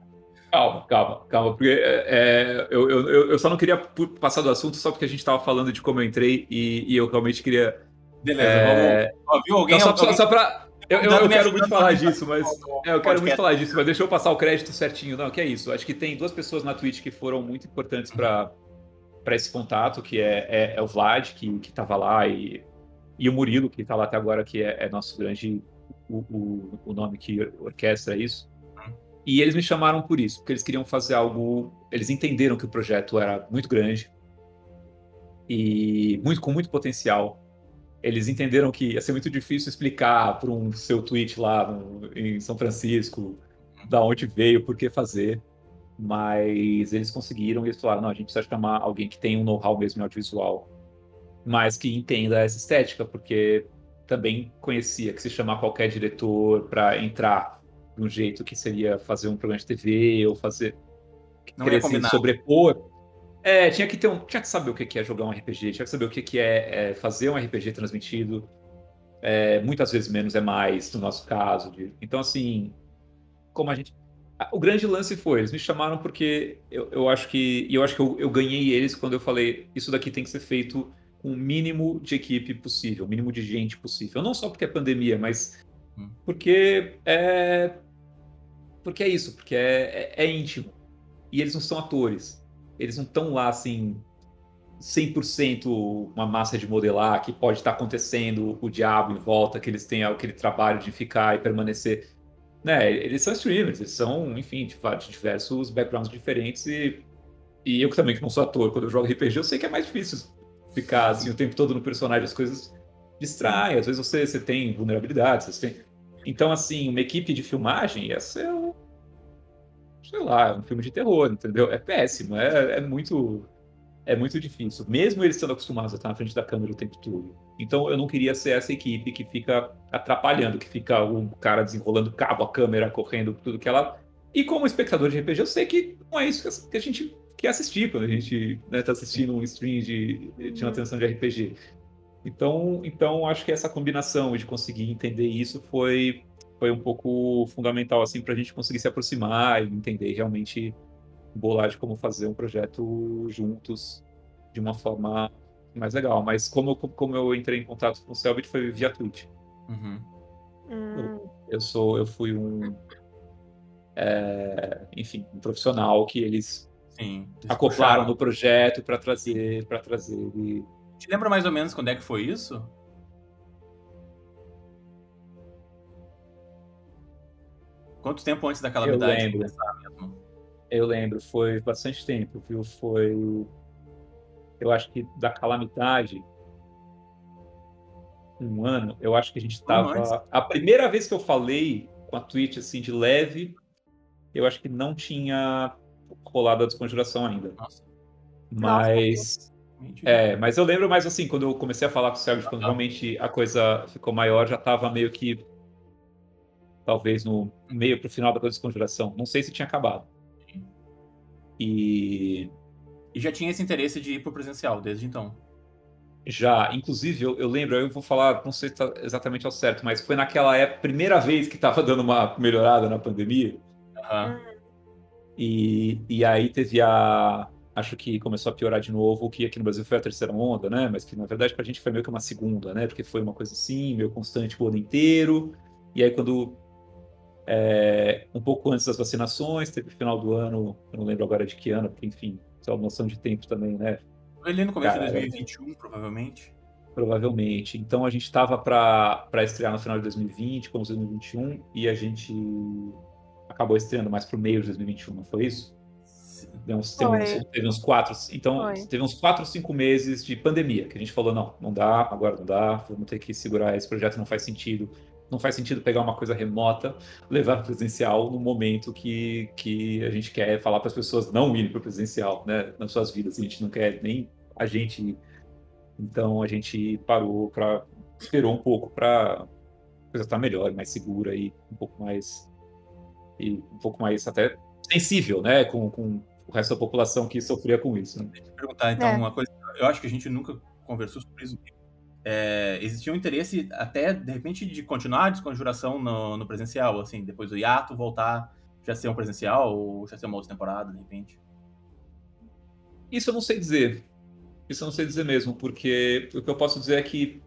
Calma, calma, calma, porque é, é eu, eu, eu só não queria passar do assunto só porque a gente tava falando de como eu entrei e, e eu realmente queria. Beleza, é... vamos. Viu alguém? Então, só, só, só pra, eu, eu, eu quero muito falar disso, mas. É, eu quero muito falar disso, mas deixa eu passar o crédito certinho. Não, que é isso. Acho que tem duas pessoas na Twitch que foram muito importantes para para esse contato, que é, é, é, o Vlad, que, que tava lá, e, e o Murilo, que tá lá até agora, que é, é nosso grande. O, o, o, nome que orquestra isso. E eles me chamaram por isso, porque eles queriam fazer algo. Eles entenderam que o projeto era muito grande e muito com muito potencial eles entenderam que ia ser muito difícil explicar para um seu tweet lá no, em São Francisco da onde veio, por que fazer. Mas eles conseguiram e eles falaram: não, a gente precisa chamar alguém que tenha um know-how mesmo em audiovisual, mas que entenda essa estética, porque também conhecia que se chamar qualquer diretor para entrar de um jeito que seria fazer um programa de TV ou fazer. Não querer se sobrepor é, tinha que ter um, tinha que saber o que é jogar um RPG, tinha que saber o que é, é fazer um RPG transmitido. É, muitas vezes menos é mais, no nosso caso. De... Então, assim, como a gente. O grande lance foi, eles me chamaram porque eu, eu acho que. E eu acho que eu, eu ganhei eles quando eu falei, isso daqui tem que ser feito com o mínimo de equipe possível, o mínimo de gente possível. Não só porque é pandemia, mas. Porque é. Porque é isso, porque é, é, é íntimo. E eles não são atores. Eles não estão lá assim 100% uma massa de modelar que pode estar acontecendo o diabo em volta, que eles têm aquele trabalho de ficar e permanecer. Né, eles são streamers, eles são, enfim, de, de diversos backgrounds diferentes e, e eu também que não sou ator, quando eu jogo RPG, eu sei que é mais difícil ficar assim o tempo todo no personagem, as coisas distraem, às vezes você, você tem vulnerabilidades, você tem... Então, assim, uma equipe de filmagem ia ser um, sei lá, um filme de terror, entendeu? É péssimo, é, é muito é muito difícil, mesmo eles estando acostumados a estar na frente da câmera o tempo todo. Então eu não queria ser essa equipe que fica atrapalhando, que fica o cara desenrolando cabo, a câmera correndo, tudo que ela. E como espectador de RPG, eu sei que não é isso que a gente quer assistir quando a gente está né, assistindo um stream de, de uma atenção de RPG. Então, então acho que essa combinação de conseguir entender isso foi, foi um pouco fundamental assim para a gente conseguir se aproximar e entender realmente bolar de como fazer um projeto juntos de uma forma mais legal. Mas como, como eu entrei em contato com o Selbit foi via Twitch. Uhum. Hum. Eu, eu, sou, eu fui um, é, enfim, um profissional que eles Sim, acoplaram no projeto para trazer, para trazer. E... Te lembra mais ou menos quando é que foi isso? Quanto tempo antes da calamidade? Eu lembro. Mesmo? Eu lembro, foi bastante tempo, viu? Foi. Eu acho que da calamidade. Um ano, eu acho que a gente estava. A primeira vez que eu falei com a Twitch assim de leve, eu acho que não tinha rolado a desconjuração ainda. Nossa. Mas. Nossa, é, mas eu lembro mais assim, quando eu comecei a falar com o Sérgio, quando realmente a coisa ficou maior, já estava meio que. Talvez no meio pro final da desconjuração. Não sei se tinha acabado. E. E já tinha esse interesse de ir pro presencial desde então? Já, inclusive, eu, eu lembro, eu vou falar, não sei se tá exatamente ao certo, mas foi naquela época, primeira vez que tava dando uma melhorada na pandemia. Uhum. E, e aí teve a. Acho que começou a piorar de novo, que aqui no Brasil foi a terceira onda, né? Mas que na verdade pra gente foi meio que uma segunda, né? Porque foi uma coisa assim, meio constante o ano inteiro. E aí quando é, um pouco antes das vacinações, teve o final do ano, eu não lembro agora de que ano, porque, enfim, só noção de tempo também, né? Ali no começo Cara, de 2021, provavelmente. Provavelmente. Então a gente estava para estrear no final de 2020, como 2021, e a gente acabou estreando mais para o meio de 2021, não foi isso? Teve uns, teve, uns, teve uns quatro, então foi. teve uns quatro, cinco meses de pandemia que a gente falou não, não dá, agora não dá, vamos ter que segurar esse projeto, não faz sentido não faz sentido pegar uma coisa remota, levar para presencial no momento que, que a gente quer falar para as pessoas não irem para o presencial, né, nas suas vidas. A gente não quer nem a gente ir. Então a gente parou para esperou um pouco para a coisa estar tá melhor, mais segura e um pouco mais e um pouco mais até sensível, né, com, com o resto da população que sofria com isso. Né? Deixa eu perguntar então é. uma coisa. Eu acho que a gente nunca conversou sobre isso é, existia um interesse até, de repente, de continuar a desconjuração no, no, presencial, assim, depois do hiato voltar já ser um presencial ou já ser uma outra temporada, de repente? Isso eu não sei dizer. Isso eu não sei dizer mesmo, porque o que eu posso dizer é que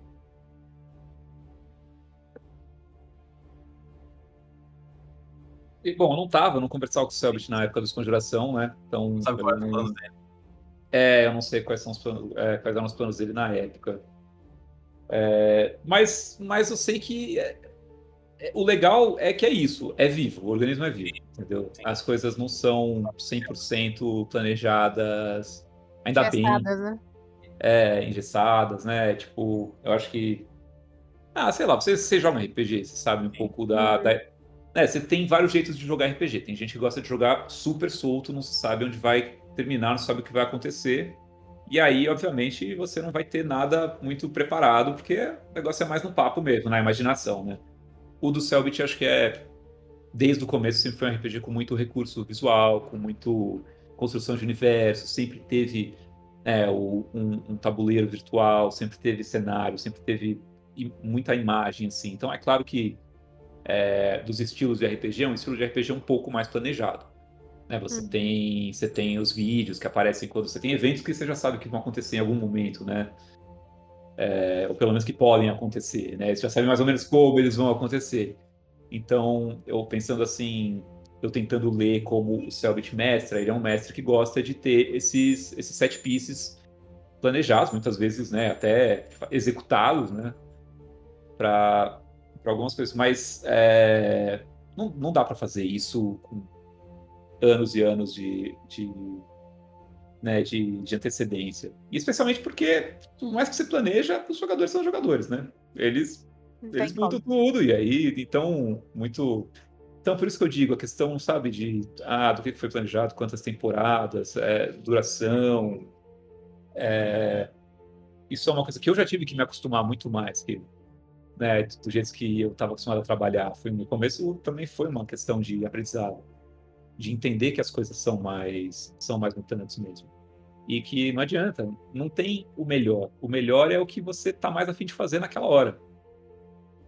bom, eu não tava, eu não conversava com o Selbit na época da desconjuração, né? Então. Sabe qual era o plano dele? É, eu não sei quais são os planos, é, quais eram os planos dele na época. É, mas, mas eu sei que é, é, o legal é que é isso, é vivo, o organismo é vivo, entendeu? As coisas não são 100% planejadas, ainda bem. Né? É, engessadas, né? Tipo, eu acho que. Ah, sei lá, você, você joga RPG, você sabe um pouco da. Uhum. da... É, você tem vários jeitos de jogar RPG. Tem gente que gosta de jogar super solto, não sabe onde vai terminar, não sabe o que vai acontecer. E aí, obviamente, você não vai ter nada muito preparado, porque o negócio é mais no papo mesmo, na imaginação, né? O do Selbit, acho que é, desde o começo, sempre foi um RPG com muito recurso visual, com muito construção de universo, sempre teve é, um, um, tabuleiro virtual, sempre teve cenário, sempre teve muita imagem, assim. Então é claro que é, dos estilos de RPG, é um estilo de RPG um pouco mais planejado. Né? Você, uhum. tem, você tem os vídeos que aparecem quando você tem eventos que você já sabe que vão acontecer em algum momento, né? É, ou pelo menos que podem acontecer, né? Você já sabe mais ou menos como eles vão acontecer. Então, eu pensando assim, eu tentando ler como o Selbit mestre, ele é um mestre que gosta de ter esses, esses set pieces planejados, muitas vezes, né, até executados, né, para algumas coisas, mas é, não, não dá para fazer isso com anos e anos de, de, né, de, de antecedência. E especialmente porque, por mais que você planeja, os jogadores são jogadores, né? Eles, eles mudam tudo, e aí, então, muito então, por isso que eu digo, a questão, sabe, de ah, do que foi planejado, quantas temporadas, é, duração. É, isso é uma coisa que eu já tive que me acostumar muito mais, que, né, do jeito que eu estava acostumado a trabalhar. Foi, no começo também foi uma questão de aprendizado, de entender que as coisas são mais, são mais mutantes mesmo. E que não adianta, não tem o melhor. O melhor é o que você está mais afim de fazer naquela hora.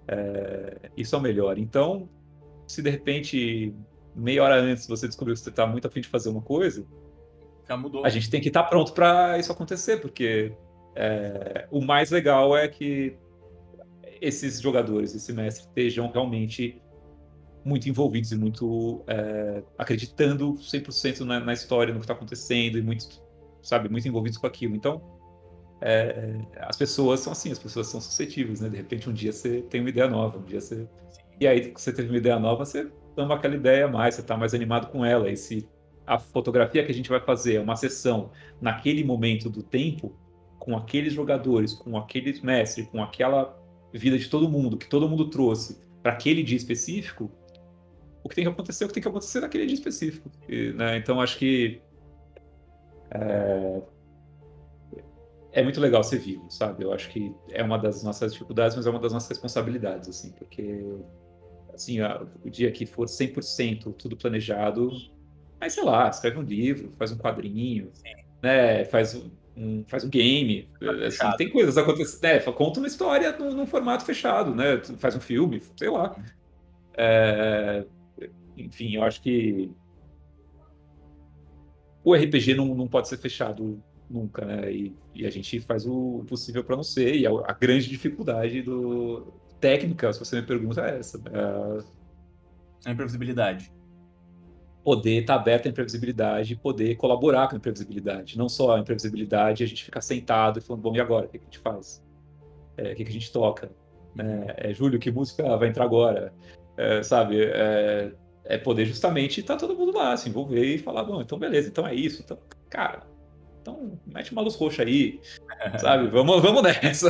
É, isso é o melhor. Então, se de repente, meia hora antes, você descobriu que você está muito afim de fazer uma coisa, já mudou. A gente tem que estar tá pronto para isso acontecer, porque é, o mais legal é que esses jogadores, esse mestre, estejam realmente muito envolvidos e muito é, acreditando 100% na, na história, no que está acontecendo e muito, sabe, muito envolvidos com aquilo. Então, é, as pessoas são assim, as pessoas são suscetíveis, né? De repente, um dia você tem uma ideia nova, um dia você e aí, você teve uma ideia nova, você ama aquela ideia mais, você está mais animado com ela. E se a fotografia que a gente vai fazer é uma sessão naquele momento do tempo, com aqueles jogadores, com aqueles mestres, com aquela vida de todo mundo, que todo mundo trouxe para aquele dia específico, o que tem que acontecer é o que tem que acontecer naquele dia específico. E, né, então, acho que é, é muito legal ser vivo, sabe? Eu acho que é uma das nossas dificuldades, mas é uma das nossas responsabilidades, assim, porque assim, o dia que for 100% tudo planejado, aí sei lá, escreve um livro, faz um quadrinho, né, faz um, faz um game, assim, tem coisas acontecendo, né, conta uma história num, num, formato fechado, né, faz um filme, sei lá. É, enfim, eu acho que o RPG não, não pode ser fechado nunca, né? E, e a gente faz o possível para não ser. E a, a, grande dificuldade do, técnica, se você me pergunta, é essa. É... A imprevisibilidade. Poder estar tá aberto à imprevisibilidade, poder colaborar com a imprevisibilidade. Não só a imprevisibilidade, a gente ficar sentado e falando, bom, e agora? O que a gente faz? É, o que a gente toca? É, é, Júlio, que música vai entrar agora? É, sabe? É, é, poder justamente estar tá todo mundo lá, se envolver e falar, bom, então beleza, então é isso. Então, cara, então, mete uma luz roxa aí, sabe? Vamos, vamos nessa.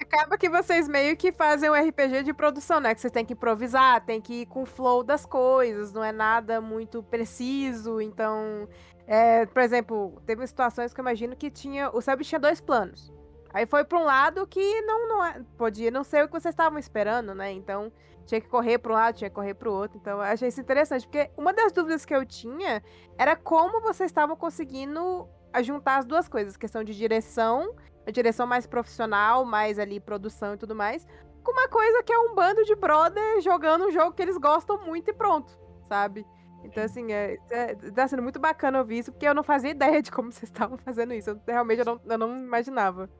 Acaba que vocês meio que fazem um RPG de produção, né? Que vocês têm que improvisar, tem que ir com o flow das coisas, não é nada muito preciso. Então, é, por exemplo, teve situações que eu imagino que tinha. O Seb tinha dois planos. Aí foi para um lado que não, não é, podia não ser o que vocês estavam esperando, né? Então, tinha que correr para um lado, tinha que correr para o outro. Então, eu achei isso interessante, porque uma das dúvidas que eu tinha era como vocês estavam conseguindo juntar as duas coisas, questão de direção, a direção mais profissional, mais ali produção e tudo mais, com uma coisa que é um bando de brother jogando um jogo que eles gostam muito e pronto, sabe? Então, assim, é, é, tá sendo muito bacana ouvir isso, porque eu não fazia ideia de como vocês estavam fazendo isso. Eu, realmente eu não, eu não imaginava.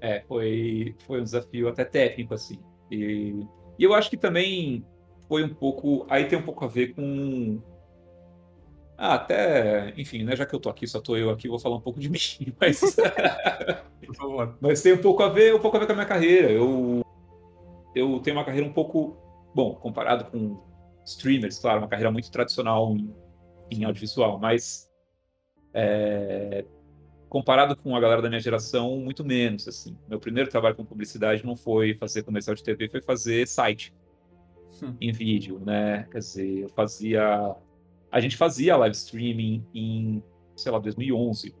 É, foi, foi um desafio até técnico, assim. E, e eu acho que também foi um pouco. Aí tem um pouco a ver com ah, até, enfim, né, já que eu tô aqui, só tô eu aqui, vou falar um pouco de mim, mas por favor. Mas tem um pouco a ver, um pouco a ver com a minha carreira. Eu eu tenho uma carreira um pouco, bom, comparado com streamers, claro, uma carreira muito tradicional em, em audiovisual, mas é, comparado com a galera da minha geração, muito menos, assim. Meu primeiro trabalho com publicidade não foi fazer comercial de TV, foi fazer site hum. em vídeo, né? Quer dizer, eu fazia a gente fazia live streaming em, sei lá, 2011.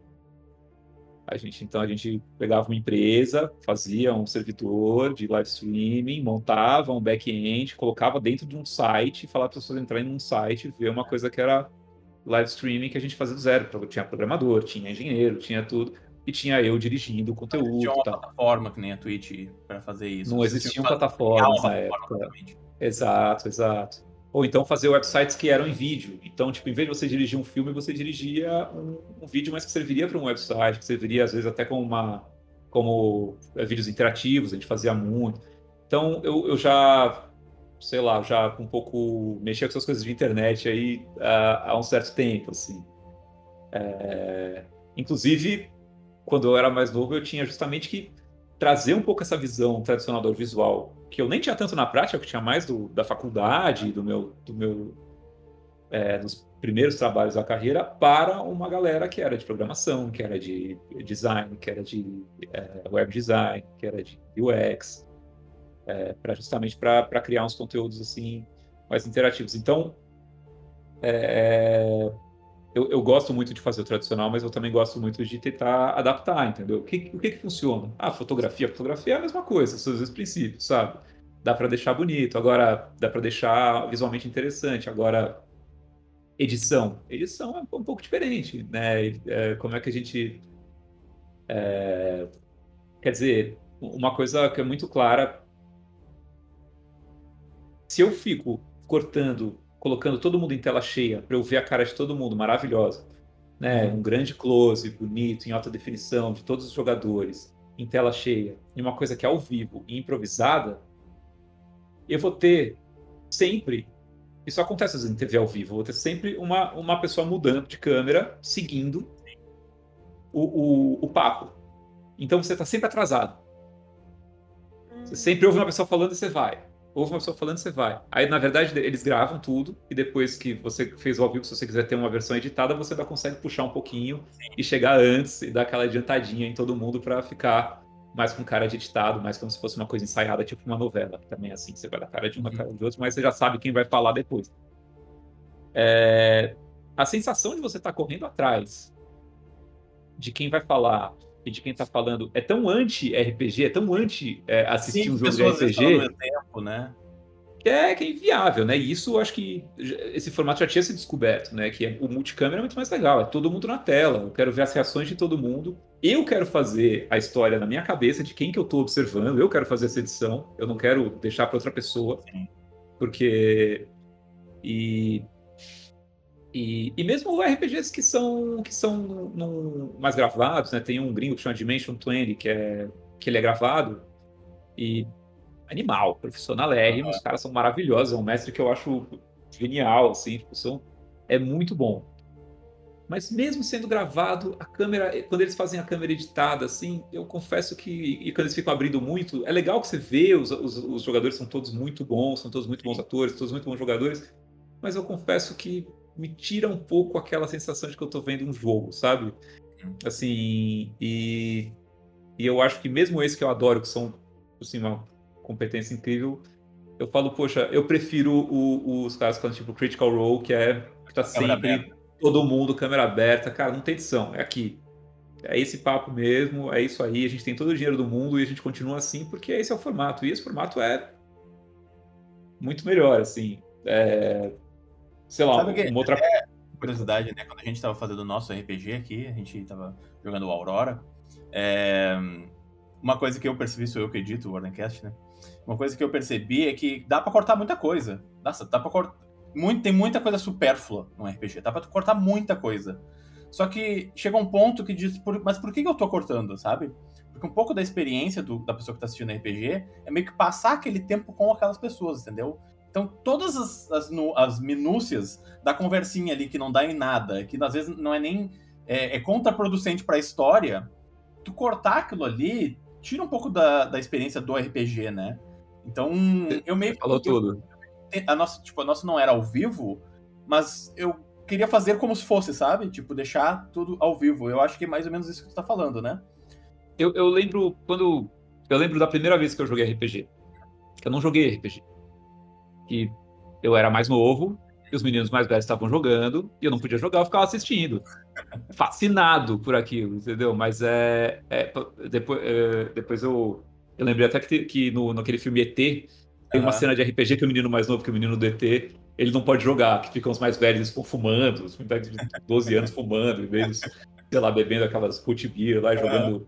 A gente, então a gente pegava uma empresa, fazia um servidor de live streaming, montava um back-end, colocava dentro de um site, falava para as pessoas entrarem num site, ver uma coisa que era live streaming que a gente fazia do zero. Tinha programador, tinha engenheiro, tinha tudo. e tinha eu dirigindo o conteúdo. Tinha uma tal. plataforma que nem a Twitch para fazer isso. Não existiam plataformas na época. Exato, exato. Ou então fazer websites que eram em vídeo. Então, tipo, em vez de você dirigir um filme, você dirigia um, um vídeo, mas que serviria para um website, que serviria às vezes até como uma como é, vídeos interativos, a gente fazia muito. Então, eu, eu já, sei lá, já um pouco mexia com essas coisas de internet aí há, há um certo tempo, assim. É... Inclusive, quando eu era mais novo, eu tinha justamente que trazer um pouco essa visão tradicional do audiovisual, que eu nem tinha tanto na prática, que tinha mais do, da faculdade, do meu, do meu é, dos primeiros trabalhos da carreira, para uma galera que era de programação, que era de design, que era de é, web design, que era de UX, é, para justamente para criar uns conteúdos assim mais interativos. Então, é, eu, eu, gosto muito de fazer o tradicional, mas eu também gosto muito de tentar adaptar, entendeu? O que, o que, que funciona? Ah, fotografia. Fotografia é a mesma coisa, são os mesmos princípios, sabe? Dá para deixar bonito, agora dá para deixar visualmente interessante. Agora, edição. Edição é um pouco diferente, né? É, como é que a gente. É, quer dizer, uma coisa que é muito clara. Se eu fico cortando colocando todo mundo em tela cheia para eu ver a cara de todo mundo maravilhosa, né? Um grande close, bonito, em alta definição de todos os jogadores, em tela cheia, e uma coisa que é ao vivo e improvisada, eu vou ter sempre isso acontece às vezes em TV ao vivo. Vou ter sempre uma, uma pessoa mudando de câmera, seguindo o, o, o papo. Então você está sempre atrasado. Você sempre ouve uma pessoa falando e você vai ouve uma pessoa falando, você vai. Aí, na verdade, eles gravam tudo, e depois que você fez o ao vivo, se você quiser ter uma versão editada, você ainda consegue puxar um pouquinho Sim. e chegar antes e dar aquela adiantadinha em todo mundo para ficar mais com cara de editado, mais como se fosse uma coisa ensaiada, tipo uma novela, também é assim, você vai dar cara de uma, uhum. cara de outra, mas você já sabe quem vai falar depois. É... A sensação de você estar tá correndo atrás de quem vai falar e de quem tá falando é tão anti-RPG, é tão anti é, assistir Sim, um jogo de RPG. Tempo, né? Que é, que é inviável, né? E isso eu acho que esse formato já tinha se descoberto, né? Que é, o multicâmera é muito mais legal, é todo mundo na tela. Eu quero ver as reações de todo mundo. Eu quero fazer a história na minha cabeça de quem que eu tô observando, eu quero fazer essa edição, eu não quero deixar para outra pessoa. Sim. Porque. E e, e mesmo RPGs que são, que são num, mais gravados, né? Tem um gringo que chama Dimension 20, que, é, que ele é gravado. E animal, profissional uhum. os caras são maravilhosos. É um mestre que eu acho genial, assim, tipo, são, é muito bom. Mas mesmo sendo gravado, a câmera, quando eles fazem a câmera editada, assim, eu confesso que, e quando eles ficam abrindo muito, é legal que você vê, os, os, os jogadores são todos muito bons, são todos muito bons atores, todos muito bons jogadores, mas eu confesso que me tira um pouco aquela sensação de que eu tô vendo um jogo, sabe? Assim, e, e eu acho que mesmo esse que eu adoro, que são, assim, uma competência incrível, eu falo, poxa, eu prefiro o, os caras que tipo Critical Role, que é que tá sempre aberta. todo mundo, câmera aberta, cara, não tem edição, é aqui. É esse papo mesmo, é isso aí, a gente tem todo o dinheiro do mundo e a gente continua assim porque esse é o formato. E esse formato é muito melhor, assim. É, sei lá, Sabe uma outra. É, curiosidade, né? Quando a gente tava fazendo o nosso RPG aqui, a gente tava jogando o Aurora. É... Uma coisa que eu percebi, sou eu que edito o Wardencast, né? Uma coisa que eu percebi é que dá para cortar muita coisa. Nossa, dá pra cortar. Muito, tem muita coisa supérflua no RPG. Dá pra cortar muita coisa. Só que chega um ponto que diz, por... mas por que, que eu tô cortando, sabe? Porque um pouco da experiência do, da pessoa que tá assistindo RPG é meio que passar aquele tempo com aquelas pessoas, entendeu? Então, todas as, as, as, minúcias da conversinha ali que não dá em nada, que às vezes não é nem. é, é contraproducente para a história, tu cortar aquilo ali tira um pouco da, da experiência do RPG, né? Então, eu meio que. Falou tudo. A nossa, tipo, a nossa não era ao vivo, mas eu queria fazer como se fosse, sabe? Tipo, deixar tudo ao vivo. Eu acho que é mais ou menos isso que tu tá falando, né? Eu, eu lembro quando. Eu lembro da primeira vez que eu joguei RPG. Que eu não joguei RPG que eu era mais novo e os meninos mais velhos estavam jogando e eu não podia jogar, eu ficava assistindo. Fascinado por aquilo, entendeu? Mas é. é depois, é, depois eu, eu lembrei até que, que no, naquele filme ET tem uhum. uma cena de RPG que o menino mais novo que o menino do ET ele não pode jogar, que ficam os mais velhos ficam fumando, os de 12 anos fumando, e sei lá, bebendo aquelas put beer lá, jogando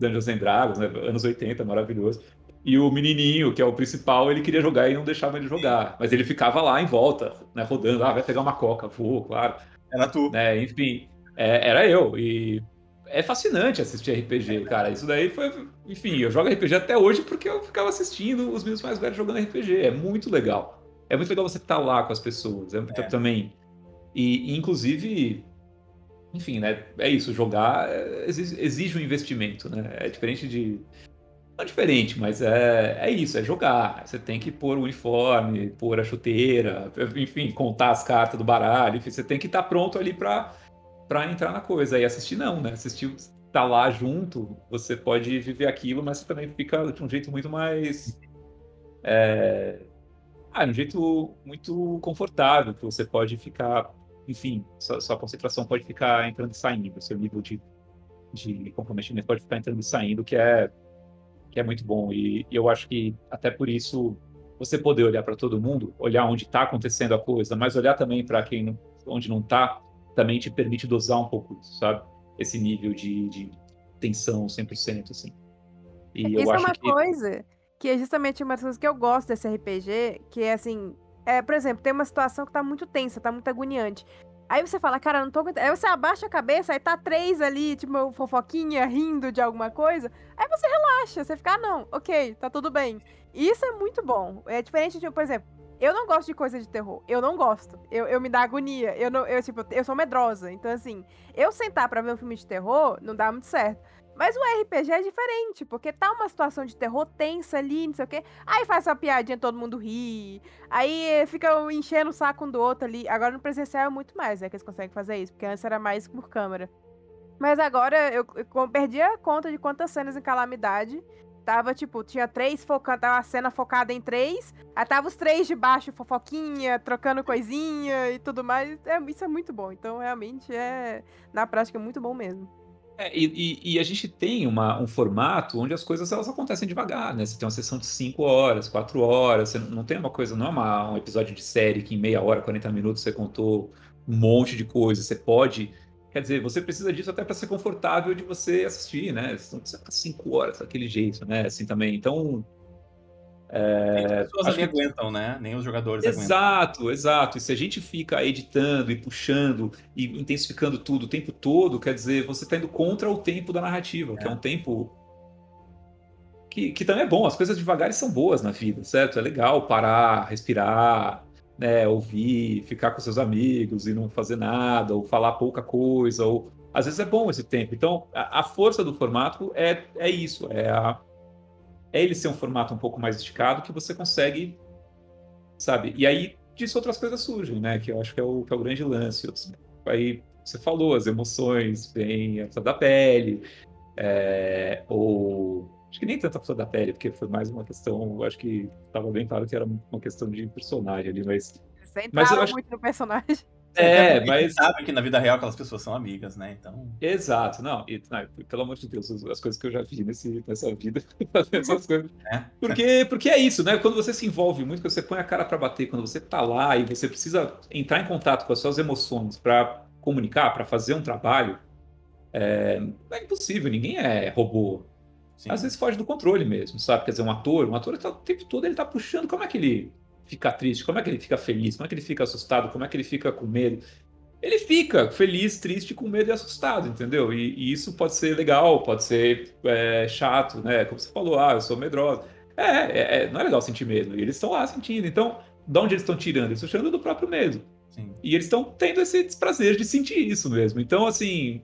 Dungeons and Dragons, né? Anos 80, maravilhoso. E o menininho, que é o principal, ele queria jogar e não deixava ele jogar. Mas ele ficava lá em volta, né? Rodando. Ah, vai pegar uma coca. Vou, claro. Era tu. Né? Enfim, é, era eu. E é fascinante assistir RPG, cara. Isso daí foi. Enfim, eu jogo RPG até hoje porque eu ficava assistindo os meus mais velhos jogando RPG. É muito legal. É muito legal você estar lá com as pessoas. É, é. também. E, inclusive, enfim, né? É isso, jogar é, exige, exige um investimento, né? É diferente de. Não é diferente, mas é, é isso, é jogar. Você tem que pôr o uniforme, pôr a chuteira, enfim, contar as cartas do baralho, enfim, você tem que estar pronto ali para para entrar na coisa. E assistir não, né? Assistir tá lá junto, você pode viver aquilo, mas você também fica de um jeito muito mais. É... Ah, de um jeito muito confortável, que você pode ficar enfim, sua, sua, concentração pode ficar entrando e saindo, seu nível de, de comprometimento pode ficar entrando e saindo, que é, que é muito bom. E, e eu acho que até por isso você poder olhar para todo mundo, olhar onde está acontecendo a coisa, mas olhar também para quem não, onde não está, também te permite dosar um pouco isso, sabe? Esse nível de, de tensão 100%, assim. E isso é uma que... coisa que é justamente uma das coisas que eu gosto desse RPG, que é assim, é, por exemplo, tem uma situação que tá muito tensa, tá muito agoniante. Aí você fala, cara, não tô aguentando. Aí você abaixa a cabeça, aí tá três ali, tipo, fofoquinha, rindo de alguma coisa. Aí você relaxa, você fica, ah, não, ok, tá tudo bem. Isso é muito bom. É diferente de, por exemplo, eu não gosto de coisa de terror. Eu não gosto. Eu, eu me dá agonia. Eu, não, eu, tipo, eu sou medrosa. Então, assim, eu sentar pra ver um filme de terror não dá muito certo. Mas o RPG é diferente, porque tá uma situação de terror tensa ali, não sei o quê. Aí faz uma piadinha, todo mundo ri. Aí fica enchendo o saco um do outro ali. Agora no presencial é muito mais, né, que eles conseguem fazer isso, porque antes era mais por câmera. Mas agora eu, eu perdi a conta de quantas cenas em Calamidade. Tava, tipo, tinha três focando, tava a cena focada em três. Aí tava os três de baixo, fofoquinha, trocando coisinha e tudo mais. É, isso é muito bom. Então, realmente, é, na prática, é muito bom mesmo. É, e, e, a gente tem uma, um formato onde as coisas elas acontecem devagar, né? Você tem uma sessão de 5 horas, 4 horas, você não tem uma coisa, não é uma, um episódio de série que em meia hora, 40 minutos você contou um monte de coisa. Você pode. Quer dizer, você precisa disso até para ser confortável de você assistir, né? Você não precisa ficar 5 horas daquele jeito, né? Assim também. Então, é, Nem as pessoas ali que... aguentam, né? Nem os jogadores exato, aguentam. Exato, E se a gente fica editando e puxando e intensificando tudo o tempo todo, quer dizer, você está indo contra o tempo da narrativa, é. que é um tempo que, que também é bom. As coisas devagares são boas na vida, certo? É legal parar, respirar, né? Ouvir, ficar com seus amigos e não fazer nada, ou falar pouca coisa, ou às vezes é bom esse tempo. Então, a, a força do formato é, é isso, é a é ele ser um formato um pouco mais esticado que você consegue, sabe? E aí disso outras coisas surgem, né? Que eu acho que é o, que é o grande lance. Aí você falou, as emoções vêm a da pele, é, ou acho que nem tanto a flor da pele, porque foi mais uma questão, acho que estava bem claro que era uma questão de personagem ali, mas. Você mas eu acho... muito no personagem. É, mas. sabe que na vida real aquelas pessoas são amigas, né? Então. Exato, não, e, não, pelo amor de Deus, as coisas que eu já vi nesse, nessa vida, essas coisas. É. Porque, porque é isso, né? Quando você se envolve muito, quando você põe a cara para bater, quando você tá lá e você precisa entrar em contato com as suas emoções para comunicar, para fazer um trabalho, é, é impossível, ninguém é robô. Sim. Às vezes foge do controle mesmo, sabe? Quer dizer, um ator, um ator tá, o tempo todo ele tá puxando, como é que ele fica triste? Como é que ele fica feliz? Como é que ele fica assustado? Como é que ele fica com medo? Ele fica feliz, triste, com medo e assustado, entendeu? E, e isso pode ser legal, pode ser é, chato, né? Como você falou, ah, eu sou medrosa. É, é, é não é legal sentir medo. E eles estão lá sentindo. Então, de onde eles estão tirando? Eles estão tirando do próprio medo. Sim. E eles estão tendo esse desprazer de sentir isso mesmo. Então, assim,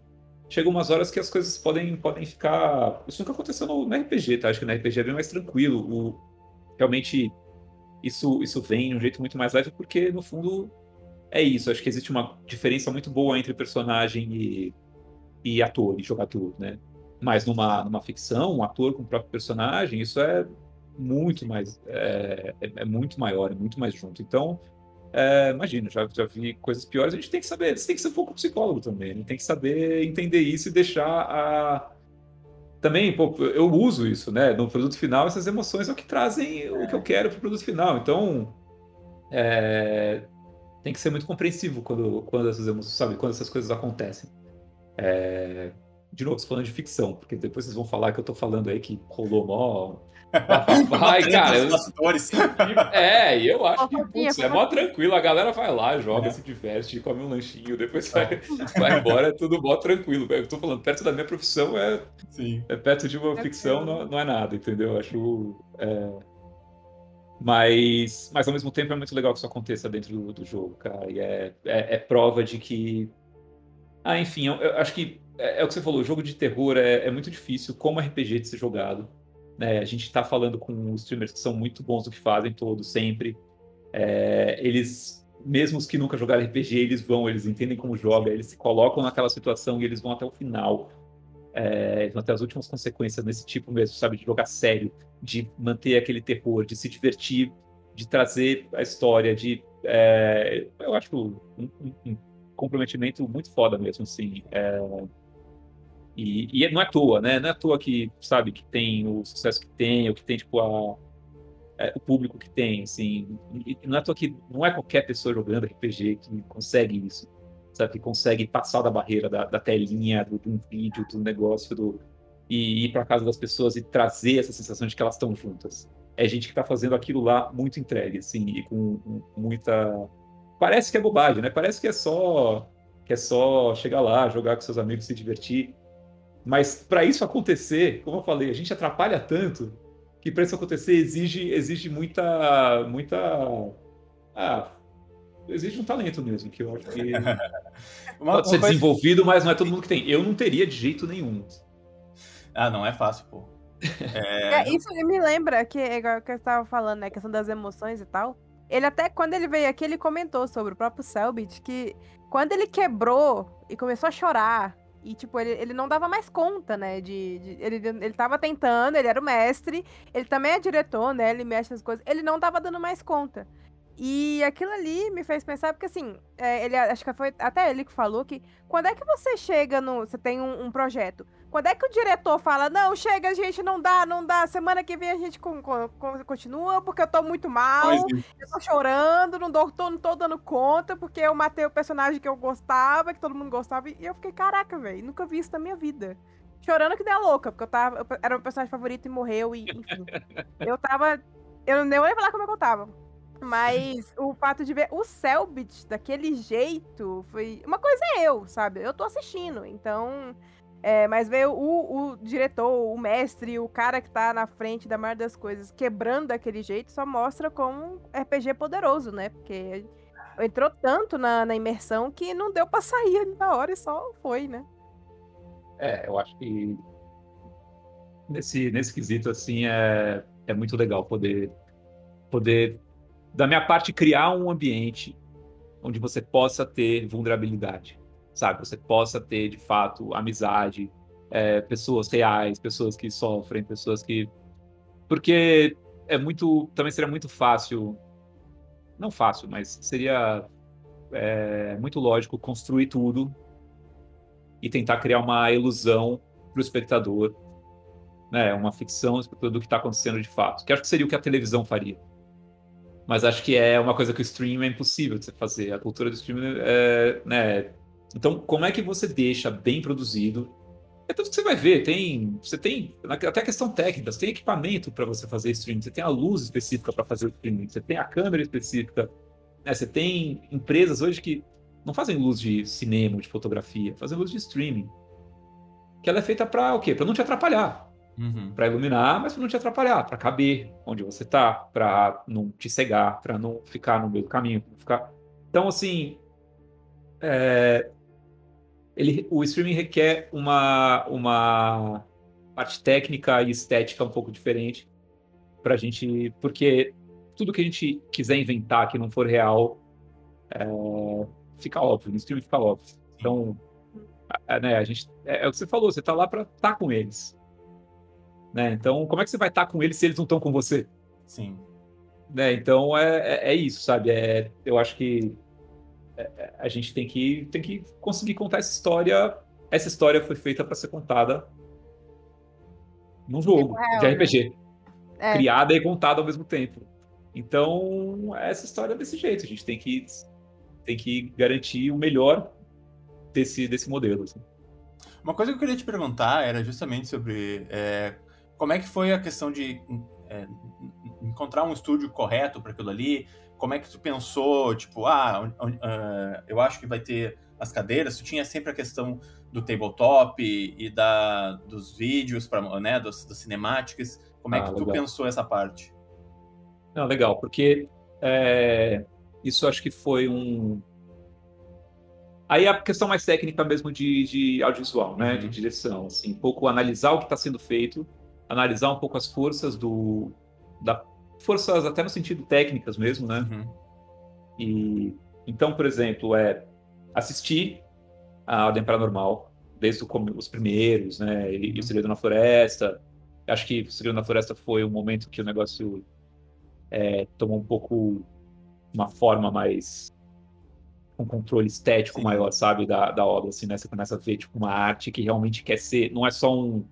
chega umas horas que as coisas podem, podem ficar. Isso nunca aconteceu no, no RPG, tá? Acho que no RPG é bem mais tranquilo. O, realmente isso, isso vem de um jeito muito mais leve, porque no fundo é isso. Acho que existe uma diferença muito boa entre personagem e, e ator e jogador, né? Mas numa, numa ficção, um ator com o próprio personagem, isso é muito mais é, é, é muito maior, é muito mais junto. Então, é, imagina, já, já vi coisas piores. A gente tem que saber, você tem que ser um pouco psicólogo também, né? tem que saber entender isso e deixar a, também, pô, eu uso isso, né? No produto final, essas emoções é o que trazem é. o que eu quero para o produto final. Então, é, tem que ser muito compreensivo quando, quando essas emoções, sabe, quando essas coisas acontecem. É... De novo, falando de ficção, porque depois vocês vão falar que eu tô falando aí que rolou mó Vai, cara. Eu... É, e eu acho que putz, é mó tranquilo. A galera vai lá, joga, é. se diverte, come um lanchinho, depois vai, vai embora, é tudo mó tranquilo. Eu tô falando, perto da minha profissão é. Sim. É perto de uma é ficção, não, não, é nada, entendeu? Eu acho. É... Mas, mas ao mesmo tempo é muito legal que isso aconteça dentro do, do jogo, cara. E é, é, é, prova de que. Ah, enfim, eu, eu acho que é, é, o que você falou, o jogo de terror é, é muito difícil como RPG de ser jogado. Né? A gente está falando com streamers que são muito bons no que fazem, todos, sempre. É, eles, mesmo os que nunca jogaram RPG, eles vão, eles entendem como joga, eles se colocam naquela situação e eles vão até o final. É, eles vão até as últimas consequências nesse tipo mesmo, sabe? De jogar sério, de manter aquele terror, de se divertir, de trazer a história, de. É, eu acho um, um, um, comprometimento muito foda mesmo, assim. É, e, e, não é à toa, né? Não é à toa que, sabe, que tem o sucesso que tem, ou que tem, tipo, a, é, o público que tem, assim. E não é à toa que não é qualquer pessoa jogando RPG que consegue isso, sabe? Que consegue passar da barreira da, da telinha, do, de um vídeo, do negócio, do, e ir para casa das pessoas e trazer essa sensação de que elas estão juntas. É gente que está fazendo aquilo lá muito entregue, assim, e com, com muita. Parece que é bobagem, né? Parece que é só que é só chegar lá, jogar com seus amigos, se divertir. Mas para isso acontecer, como eu falei, a gente atrapalha tanto que para isso acontecer exige, exige muita. muita. Ah, exige um talento mesmo, que eu acho que uma, pode ser coisa... desenvolvido, mas não é todo mundo que tem. Eu não teria de jeito nenhum. Ah, não é fácil, pô. É... é isso me lembra que, igual que eu estava falando, né? A questão das emoções e tal. Ele até, quando ele veio aqui, ele comentou sobre o próprio Selbit, que quando ele quebrou e começou a chorar e, tipo, ele, ele não dava mais conta, né? De, de, ele, ele tava tentando, ele era o mestre, ele também é diretor, né? Ele mexe nas coisas. Ele não tava dando mais conta. E aquilo ali me fez pensar, porque assim, é, ele acho que foi até ele que falou que quando é que você chega no. Você tem um, um, projeto. Quando é que o diretor fala, não, chega, gente não dá, não dá. Semana que vem a gente com, com, continua, porque eu tô muito mal, eu tô chorando, não, dou, tô, não tô dando conta, porque eu matei o personagem que eu gostava, que todo mundo gostava. E eu fiquei, caraca, velho, nunca vi isso na minha vida. Chorando que deu louca, porque eu tava. Eu, era o meu personagem favorito e morreu, e enfim. eu tava. Eu nem ia falar como é eu tava. Mas o fato de ver o Selbit daquele jeito foi. Uma coisa é eu, sabe? Eu tô assistindo, então. É, mas ver o, o, diretor, o mestre, o cara que tá na frente da maioria das coisas quebrando daquele jeito só mostra como um RPG poderoso, né? Porque entrou tanto na, na imersão que não deu pra sair na hora e só foi, né? É, eu acho que nesse, nesse quesito, assim, é, é muito legal poder, poder da minha parte, criar um ambiente onde você possa ter vulnerabilidade, sabe? Você possa ter, de fato, amizade, é, pessoas reais, pessoas que sofrem, pessoas que. Porque é muito. Também seria muito fácil. Não fácil, mas seria é, muito lógico construir tudo e tentar criar uma ilusão para o espectador, né? Uma ficção do que está acontecendo de fato. Que acho que seria o que a televisão faria mas acho que é uma coisa que o stream é impossível de você fazer. A cultura do stream é, né? Então, como é que você deixa bem produzido? É tudo que você vai ver. Tem, você tem até a questão técnica. Você tem equipamento para você fazer streaming. Você tem a luz específica para fazer o streaming. Você tem a câmera específica. Né? Você tem empresas hoje que não fazem luz de cinema, de fotografia, fazem luz de streaming. Que ela é feita para o quê? Para não te atrapalhar. Uhum. Para iluminar, mas para não te atrapalhar, para caber onde você tá, para não te cegar, para não ficar no meio do caminho, ficar. Então, assim, é... ele, o streaming requer uma, uma parte técnica e estética um pouco diferente para a gente, porque tudo que a gente quiser inventar que não for real é... fica óbvio, no streaming fica óbvio. Então, é, né, a gente é, é, o que você falou, você tá lá para estar tá com eles. Né? Então, como é que você vai estar com eles se eles não estão com você? Sim. Né? Então, é, é, é isso, sabe? É, eu acho que a gente tem que, tem que conseguir contar essa história. Essa história foi feita para ser contada num jogo real, de RPG. Né? É. Criada e contada ao mesmo tempo. Então, essa história é desse jeito. A gente tem que, tem que garantir o melhor desse, desse modelo. Assim. Uma coisa que eu queria te perguntar era justamente sobre é, como é que foi a questão de é, encontrar um estúdio correto para aquilo ali. Como é que tu pensou, tipo, ah, uh, eu acho que vai ter as cadeiras. Tu tinha sempre a questão do tabletop e, da, dos vídeos, pra, né, das, das cinemáticas. Como é ah, que tu pensou essa parte? Não, legal, porque é, isso acho que foi um. Aí a questão mais técnica mesmo de, de audiovisual, né, uhum. de direção, assim, um pouco analisar o que está sendo feito, analisar um pouco as forças do, da forças até no sentido técnicas mesmo, né? Uhum. E então, por exemplo, é assistir a Ordem Paranormal desde os primeiros, né? E, e o. Segredo na Floresta. Acho que o Segredo na Floresta foi um momento que o negócio é, tomou um pouco uma forma mais um controle estético Sim. maior, sabe, da, da obra, assim, né? Você começa a ver, tipo, uma arte que realmente quer ser, não é só um,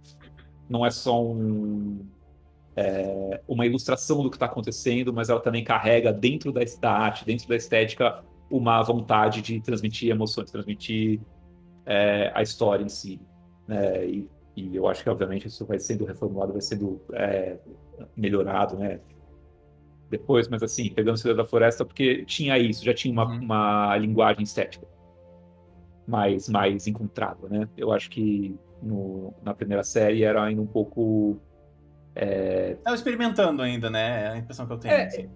não é só um, é, uma ilustração do que está acontecendo, mas ela também carrega dentro da, da, arte, dentro da estética, uma vontade de transmitir emoções, transmitir é, a história em si. Né? E, e, eu acho que, obviamente, isso vai sendo reformulado, vai sendo é, melhorado, né? depois, mas assim, pegando o Cidade da Floresta, porque tinha isso, já tinha uma, uhum. uma linguagem estética mais, mais encontrada, né? Eu acho que no, na primeira série era ainda um pouco. É... Tava experimentando ainda, né? É a impressão que eu tenho. É, assim.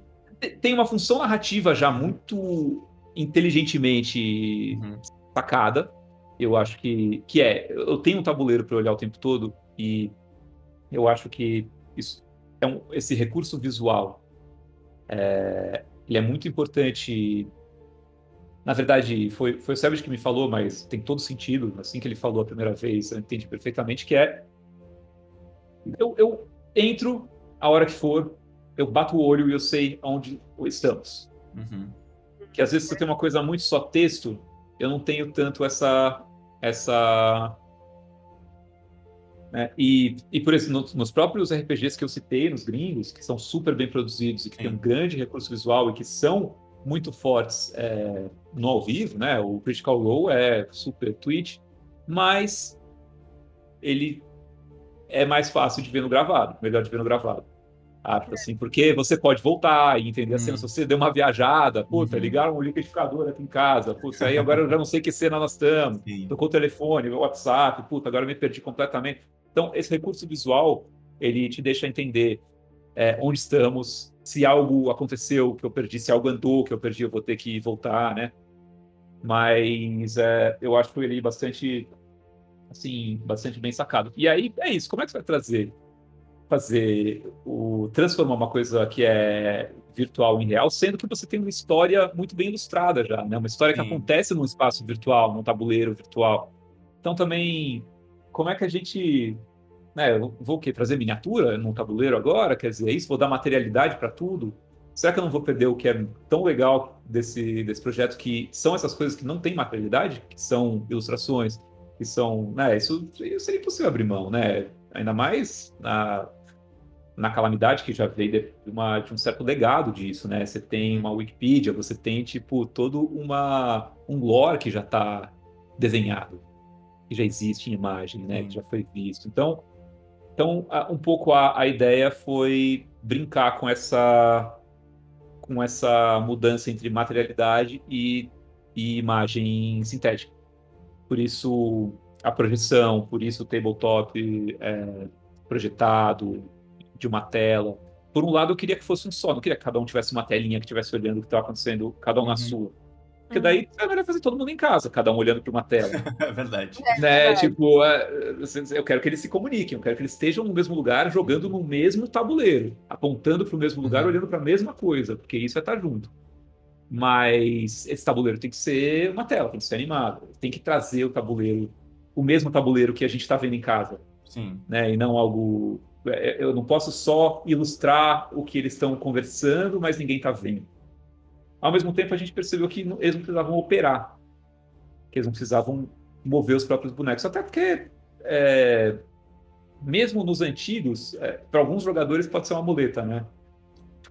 Tem uma função narrativa já muito inteligentemente uhum. sacada. Eu acho que, que é. Eu tenho um tabuleiro para olhar o tempo todo e eu acho que isso é um, esse recurso visual é, ele é muito importante. Na verdade, foi, foi o Savage que me falou, mas tem todo sentido. Assim que ele falou a primeira vez, eu entendi perfeitamente que é. Eu, eu entro a hora que for, eu bato o olho e eu sei onde estamos. Uhum. Que às vezes você tem uma coisa muito só texto, eu não tenho tanto essa essa né? E, e por isso, nos, nos, próprios RPGs que eu citei, nos gringos, que são super bem produzidos e que Sim. têm um grande recurso visual e que são muito fortes é, no ao vivo, né? O Critical Role é super Twitch, mas ele é mais fácil de ver no gravado, melhor de ver no gravado. Acho é. assim, porque você pode voltar e entender a cena. Hum. Se você deu uma viajada, puta, uhum. ligaram um liquidificador aqui em casa, puta, aí agora eu já não sei que cena nós estamos. Tocou o telefone, o WhatsApp, puta, agora eu me perdi completamente. Então, esse recurso visual, ele te deixa entender é, onde estamos, se algo aconteceu que eu perdi, se algo andou que eu perdi, eu vou ter que voltar, né? Mas é, eu acho ele bastante, assim, bastante bem sacado. E aí, é isso. Como é que você vai trazer, fazer o transformar uma coisa que é virtual em real, sendo que você tem uma história muito bem ilustrada já, né? Uma história Sim. que acontece num espaço virtual, num tabuleiro virtual. Então também como é que a gente. Né, vou o quê? Trazer miniatura num tabuleiro agora? Quer dizer, é isso? Vou dar materialidade para tudo? Será que eu não vou perder o que é tão legal desse, desse projeto, que são essas coisas que não têm materialidade, que são ilustrações, que são. Né, isso, isso seria impossível abrir mão, né? Ainda mais na, na calamidade que já veio de, uma, de um certo legado disso, né? Você tem uma Wikipedia, você tem, tipo, todo uma, um lore que já está desenhado que já existe em imagem, né? Que já foi visto. Então, então um pouco a, a ideia foi brincar com essa com essa mudança entre materialidade e, e imagem sintética. Por isso a projeção, por isso o tabletop é, projetado de uma tela. Por um lado, eu queria que fosse um só, não queria que cada um tivesse uma telinha que estivesse olhando o que estava acontecendo, cada um uhum. na sua. Porque daí é melhor fazer todo mundo em casa, cada um olhando para uma tela. é verdade. É, né? Tipo, é, eu quero que eles se comuniquem, eu quero que eles estejam no mesmo lugar, jogando no mesmo tabuleiro, apontando para o mesmo lugar, uhum. olhando para a mesma coisa, porque isso é estar junto. Mas esse tabuleiro tem que ser uma tela, tem que ser animado, tem que trazer o tabuleiro, o mesmo tabuleiro que a gente está vendo em casa. Sim. Né? E não algo. É, eu não posso só ilustrar o que eles estão conversando, mas ninguém está vendo. Ao mesmo tempo, a gente percebeu que eles não precisavam operar, que eles não precisavam mover os próprios bonecos. Até porque, é, mesmo nos antigos, é, para alguns jogadores pode ser uma muleta, né?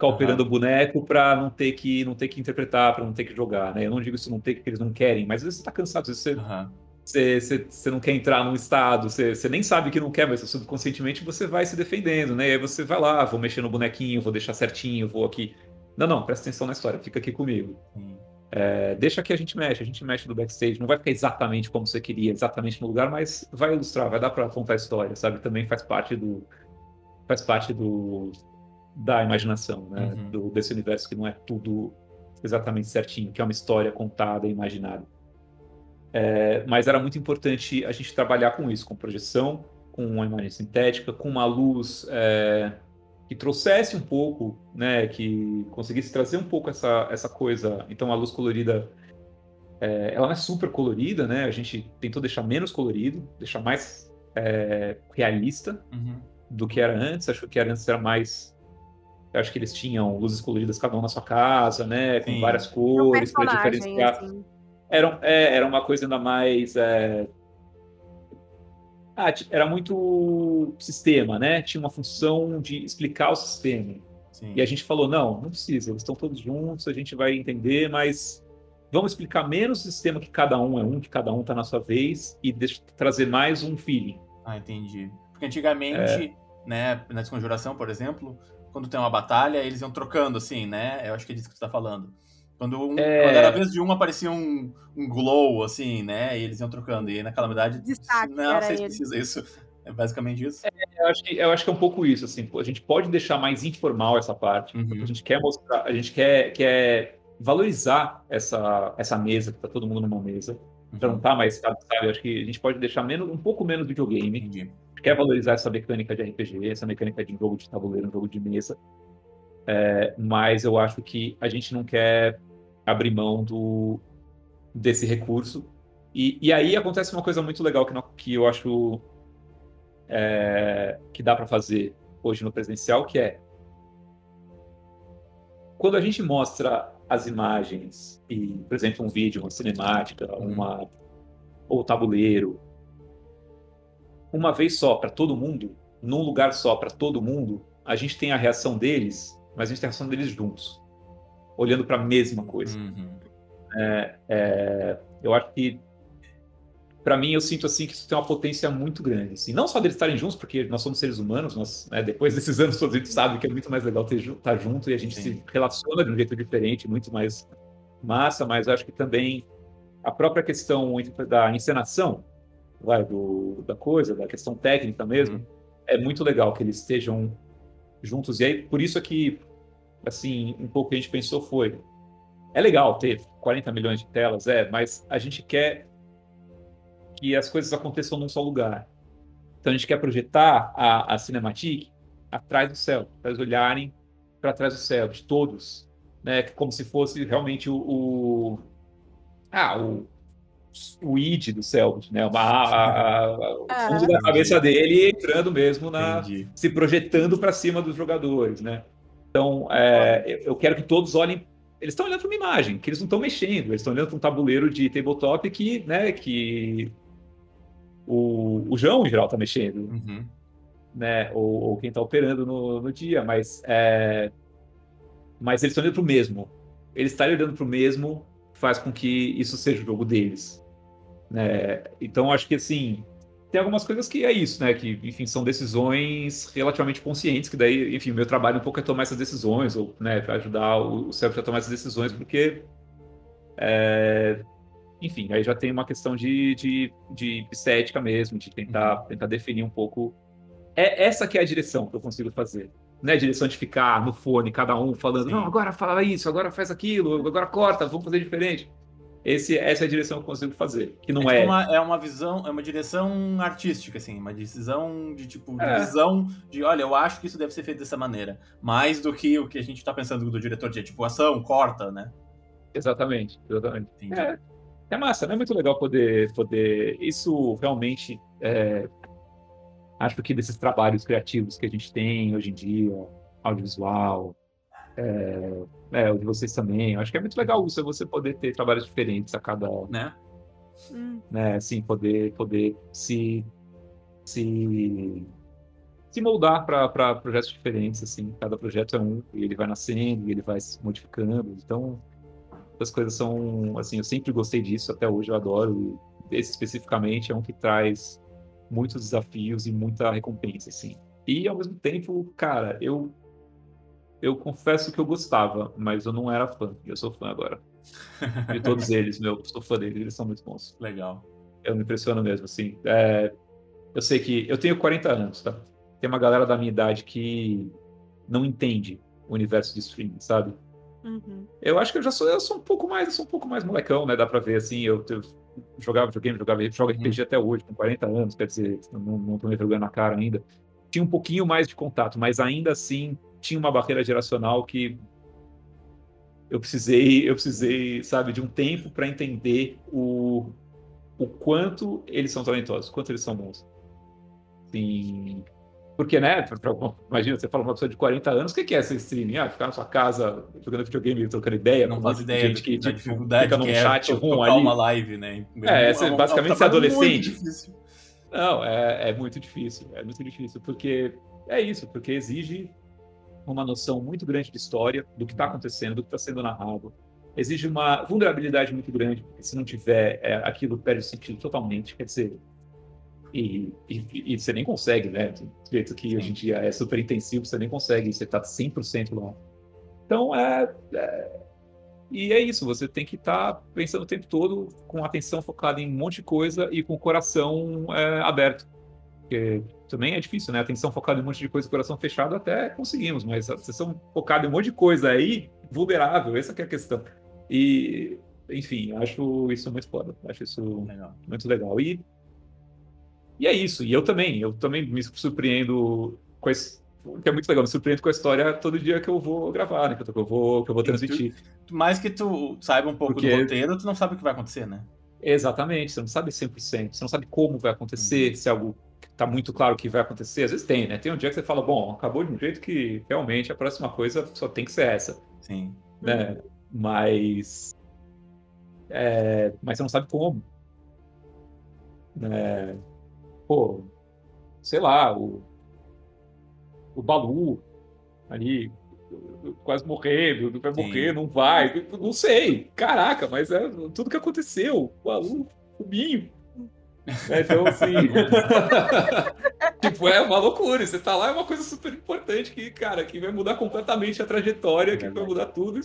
Ficar uhum. operando o boneco para não ter que não ter que interpretar, para não ter que jogar, né? Eu não digo isso não ter que eles não querem, mas às vezes você está cansado, às vezes você, uhum. você, você, você não quer entrar num estado, você, você nem sabe que não quer, mas subconscientemente você vai se defendendo, né? E aí você vai lá, vou mexer no bonequinho, vou deixar certinho, vou aqui. Não, não, presta atenção na história, fica aqui comigo. É, deixa que a gente mexe, a gente mexe no backstage. Não vai ficar exatamente como você queria, exatamente no lugar, mas vai ilustrar, vai dar para contar a história, sabe? Também faz parte do. Faz parte do. Da imaginação, né? Uhum. Do, desse universo que não é tudo exatamente certinho, que é uma história contada e imaginada. É, mas era muito importante a gente trabalhar com isso, com projeção, com uma imagem sintética, com uma luz é, que trouxesse um pouco, né, que conseguisse trazer um pouco essa, essa coisa. Então a luz colorida, é, ela não é super colorida, né? A gente tentou deixar menos colorido, deixar mais é, realista uhum. do que era antes. Acho que era antes era mais eu acho que eles tinham luzes coloridas cada um na sua casa, né? Com Sim. várias cores para diferenciar. Assim era, é, era uma coisa ainda mais. É... Ah, era muito sistema, né? Tinha uma função de explicar o sistema. Sim. E a gente falou: não, não precisa, eles estão todos juntos, a gente vai entender, mas vamos explicar menos o sistema que cada um é um, que cada um está na sua vez, e deixa, trazer mais um feeling. Ah, entendi. Porque antigamente, é... né, na desconjuração, por exemplo, quando tem uma batalha, eles iam trocando, assim, né? Eu acho que é disso que tu tá falando. Quando, um, é... quando era a vez de um, aparecia um, um glow, assim, né? E eles iam trocando. E aí, na calamidade, Destaque, não, vocês precisam isso. É basicamente isso. É, eu, acho que, eu acho que é um pouco isso, assim. A gente pode deixar mais informal essa parte. Uhum. A gente quer mostrar, a gente quer, quer valorizar essa, essa mesa, que tá todo mundo numa mesa. Uhum. Já não tá mais, sabe? Eu acho que a gente pode deixar menos, um pouco menos videogame. Entendi. A gente quer valorizar essa mecânica de RPG, essa mecânica de jogo de tabuleiro, um jogo de mesa. É, mas eu acho que a gente não quer abrir mão do, desse recurso. E, e aí acontece uma coisa muito legal que, não, que eu acho é, que dá para fazer hoje no presencial, que é quando a gente mostra as imagens e, por exemplo, um vídeo, uma cinemática, uhum. uma ou tabuleiro, uma vez só para todo mundo, num lugar só para todo mundo, a gente tem a reação deles, mas a gente tem a reação deles juntos olhando para a mesma coisa. Uhum. É, é, eu acho que, para mim, eu sinto assim que isso tem uma potência muito grande. Assim. Não só deles estarem juntos, porque nós somos seres humanos, nós, né, depois desses anos todos a gente sabe que é muito mais legal estar tá junto e a gente Sim. se relaciona de um jeito diferente, muito mais massa, mas acho que também a própria questão da encenação, vai, do, da coisa, da questão técnica mesmo, uhum. é muito legal que eles estejam juntos. E aí, por isso é que assim, um pouco que a gente pensou foi: é legal ter 40 milhões de telas, é, mas a gente quer que as coisas aconteçam num só lugar. Então a gente quer projetar a, a Cinematic atrás do céu, para eles olharem para trás do céu, de todos, né? Como se fosse realmente o, o ah, o, o id do céu, né? Uma, a, a, o ah. fundo da cabeça dele entrando mesmo na, Entendi. se projetando para cima dos jogadores, né? Então, é, eu quero que todos olhem. Eles estão olhando para uma imagem, que eles não estão mexendo, eles estão olhando para um tabuleiro de tabletop que, né, que o, o João, em geral, está mexendo. Uhum. Né, ou, ou quem está operando no, no dia, mas, é, mas eles estão olhando para o mesmo. Eles estarem olhando para o mesmo faz com que isso seja o jogo deles. Né? Então, acho que assim, tem algumas coisas que é isso, né? Que, enfim, são decisões relativamente conscientes, que daí, enfim, meu trabalho um pouco é tomar essas decisões, ou, né, ajudar o, o cérebro a tomar essas decisões, porque, é, enfim, aí já tem uma questão de, de, de estética mesmo, de tentar, uhum. tentar definir um pouco. É essa que é a direção que eu consigo fazer. Não é a direção de ficar no fone, cada um falando, Sim. não, agora fala isso, agora faz aquilo, agora corta, vamos fazer diferente. Esse, essa é a direção que eu consigo fazer. Que não é, tipo é... Uma, é uma visão, é uma direção artística, assim, uma decisão de tipo, de é. visão de olha, eu acho que isso deve ser feito dessa maneira. Mais do que o que a gente está pensando do diretor de tipo ação, corta, né? Exatamente, exatamente. É, é, massa, né? É muito legal poder. poder... Isso realmente é... acho que desses trabalhos criativos que a gente tem hoje em dia, audiovisual, é, é, o de vocês também. Eu acho que é muito legal isso, é você poder ter trabalhos diferentes a cada. Né? Né, assim, poder, poder se, se, se moldar para projetos diferentes, assim. Cada projeto é um, e ele vai nascendo, e ele vai se modificando. Então, as coisas são, assim, eu sempre gostei disso, até hoje eu adoro. esse especificamente é um que traz muitos desafios e muita recompensa, assim. E ao mesmo tempo, cara, eu eu confesso que eu gostava, mas eu não era fã. Eu sou fã agora. De todos eles, meu, eu sou fã deles, eles são muito bons. Legal. Eu me impressiono mesmo, assim. É, eu sei que eu tenho 40 anos, tá? Tem uma galera da minha idade que não entende o universo de streaming, sabe? Uhum. Eu acho que eu já sou, eu sou um pouco mais, eu sou um pouco mais molecão, né? Dá pra ver assim, eu, eu jogava videogame, jogava, jogo RPG uhum. até hoje, com 40 anos, quer dizer, não, não tô me vergonhando na cara ainda. Tinha um pouquinho mais de contato, mas ainda assim tinha uma barreira geracional que eu precisei, eu precisei, sabe, de um tempo para entender o, o quanto eles são talentosos, quanto eles são bons. Sim. Porque, né, pra, pra, imagina, você fala uma pessoa de 40 anos, o que, que é esse streaming? Ah, ficar na sua casa jogando videogame, trocando ideia. Não faz ideia gente que, da tipo, dificuldade fica num é chat é ruim ali. uma live, né? É, é, basicamente ser adolescente. Não, é, é muito difícil, é muito difícil, porque é isso, porque exige uma noção muito grande de história, do que está acontecendo, do que está sendo narrado. Exige uma vulnerabilidade muito grande, porque se não tiver, é, aquilo perde o sentido totalmente. Quer dizer, e, e, e, você nem consegue, né? Do jeito que Sim. hoje em dia é super intensivo, você nem consegue, você está 100% lá. Então, é, é, E é isso, você tem que estar tá pensando o tempo todo com atenção focada em um monte de coisa e com o coração é, aberto. Porque também é difícil, né? Atenção focada em um monte de coisa, coração fechado, até conseguimos, mas atenção focada em um monte de coisa aí, vulnerável, essa é a questão. E, enfim, acho isso muito foda, acho isso legal. muito legal. E, e é isso, e eu também, eu também me surpreendo com esse, que é muito legal, me surpreendo com a história todo dia que eu vou gravar, né? Que eu vou, que eu vou transmitir. Tu, mais que tu saiba um pouco Porque... do roteiro, tu não sabe o que vai acontecer, né? Exatamente, você não sabe 100%, você não sabe como vai acontecer, uhum. se algo tá muito claro que vai acontecer. Às vezes tem, né? Tem um dia que você fala, bom, acabou de um jeito que realmente a próxima coisa só tem que ser essa. Sim. Né? Mas. É... Mas você não sabe como. É... Pô, sei lá, o. O Balu ali quase morrendo, vai morrer, não vai, não sei, caraca, mas é tudo que aconteceu, o Balu, o Binho, é, então, assim. tipo, é uma loucura. Você tá lá, é uma coisa super importante que, cara, que vai mudar completamente a trajetória, que vai mudar tudo.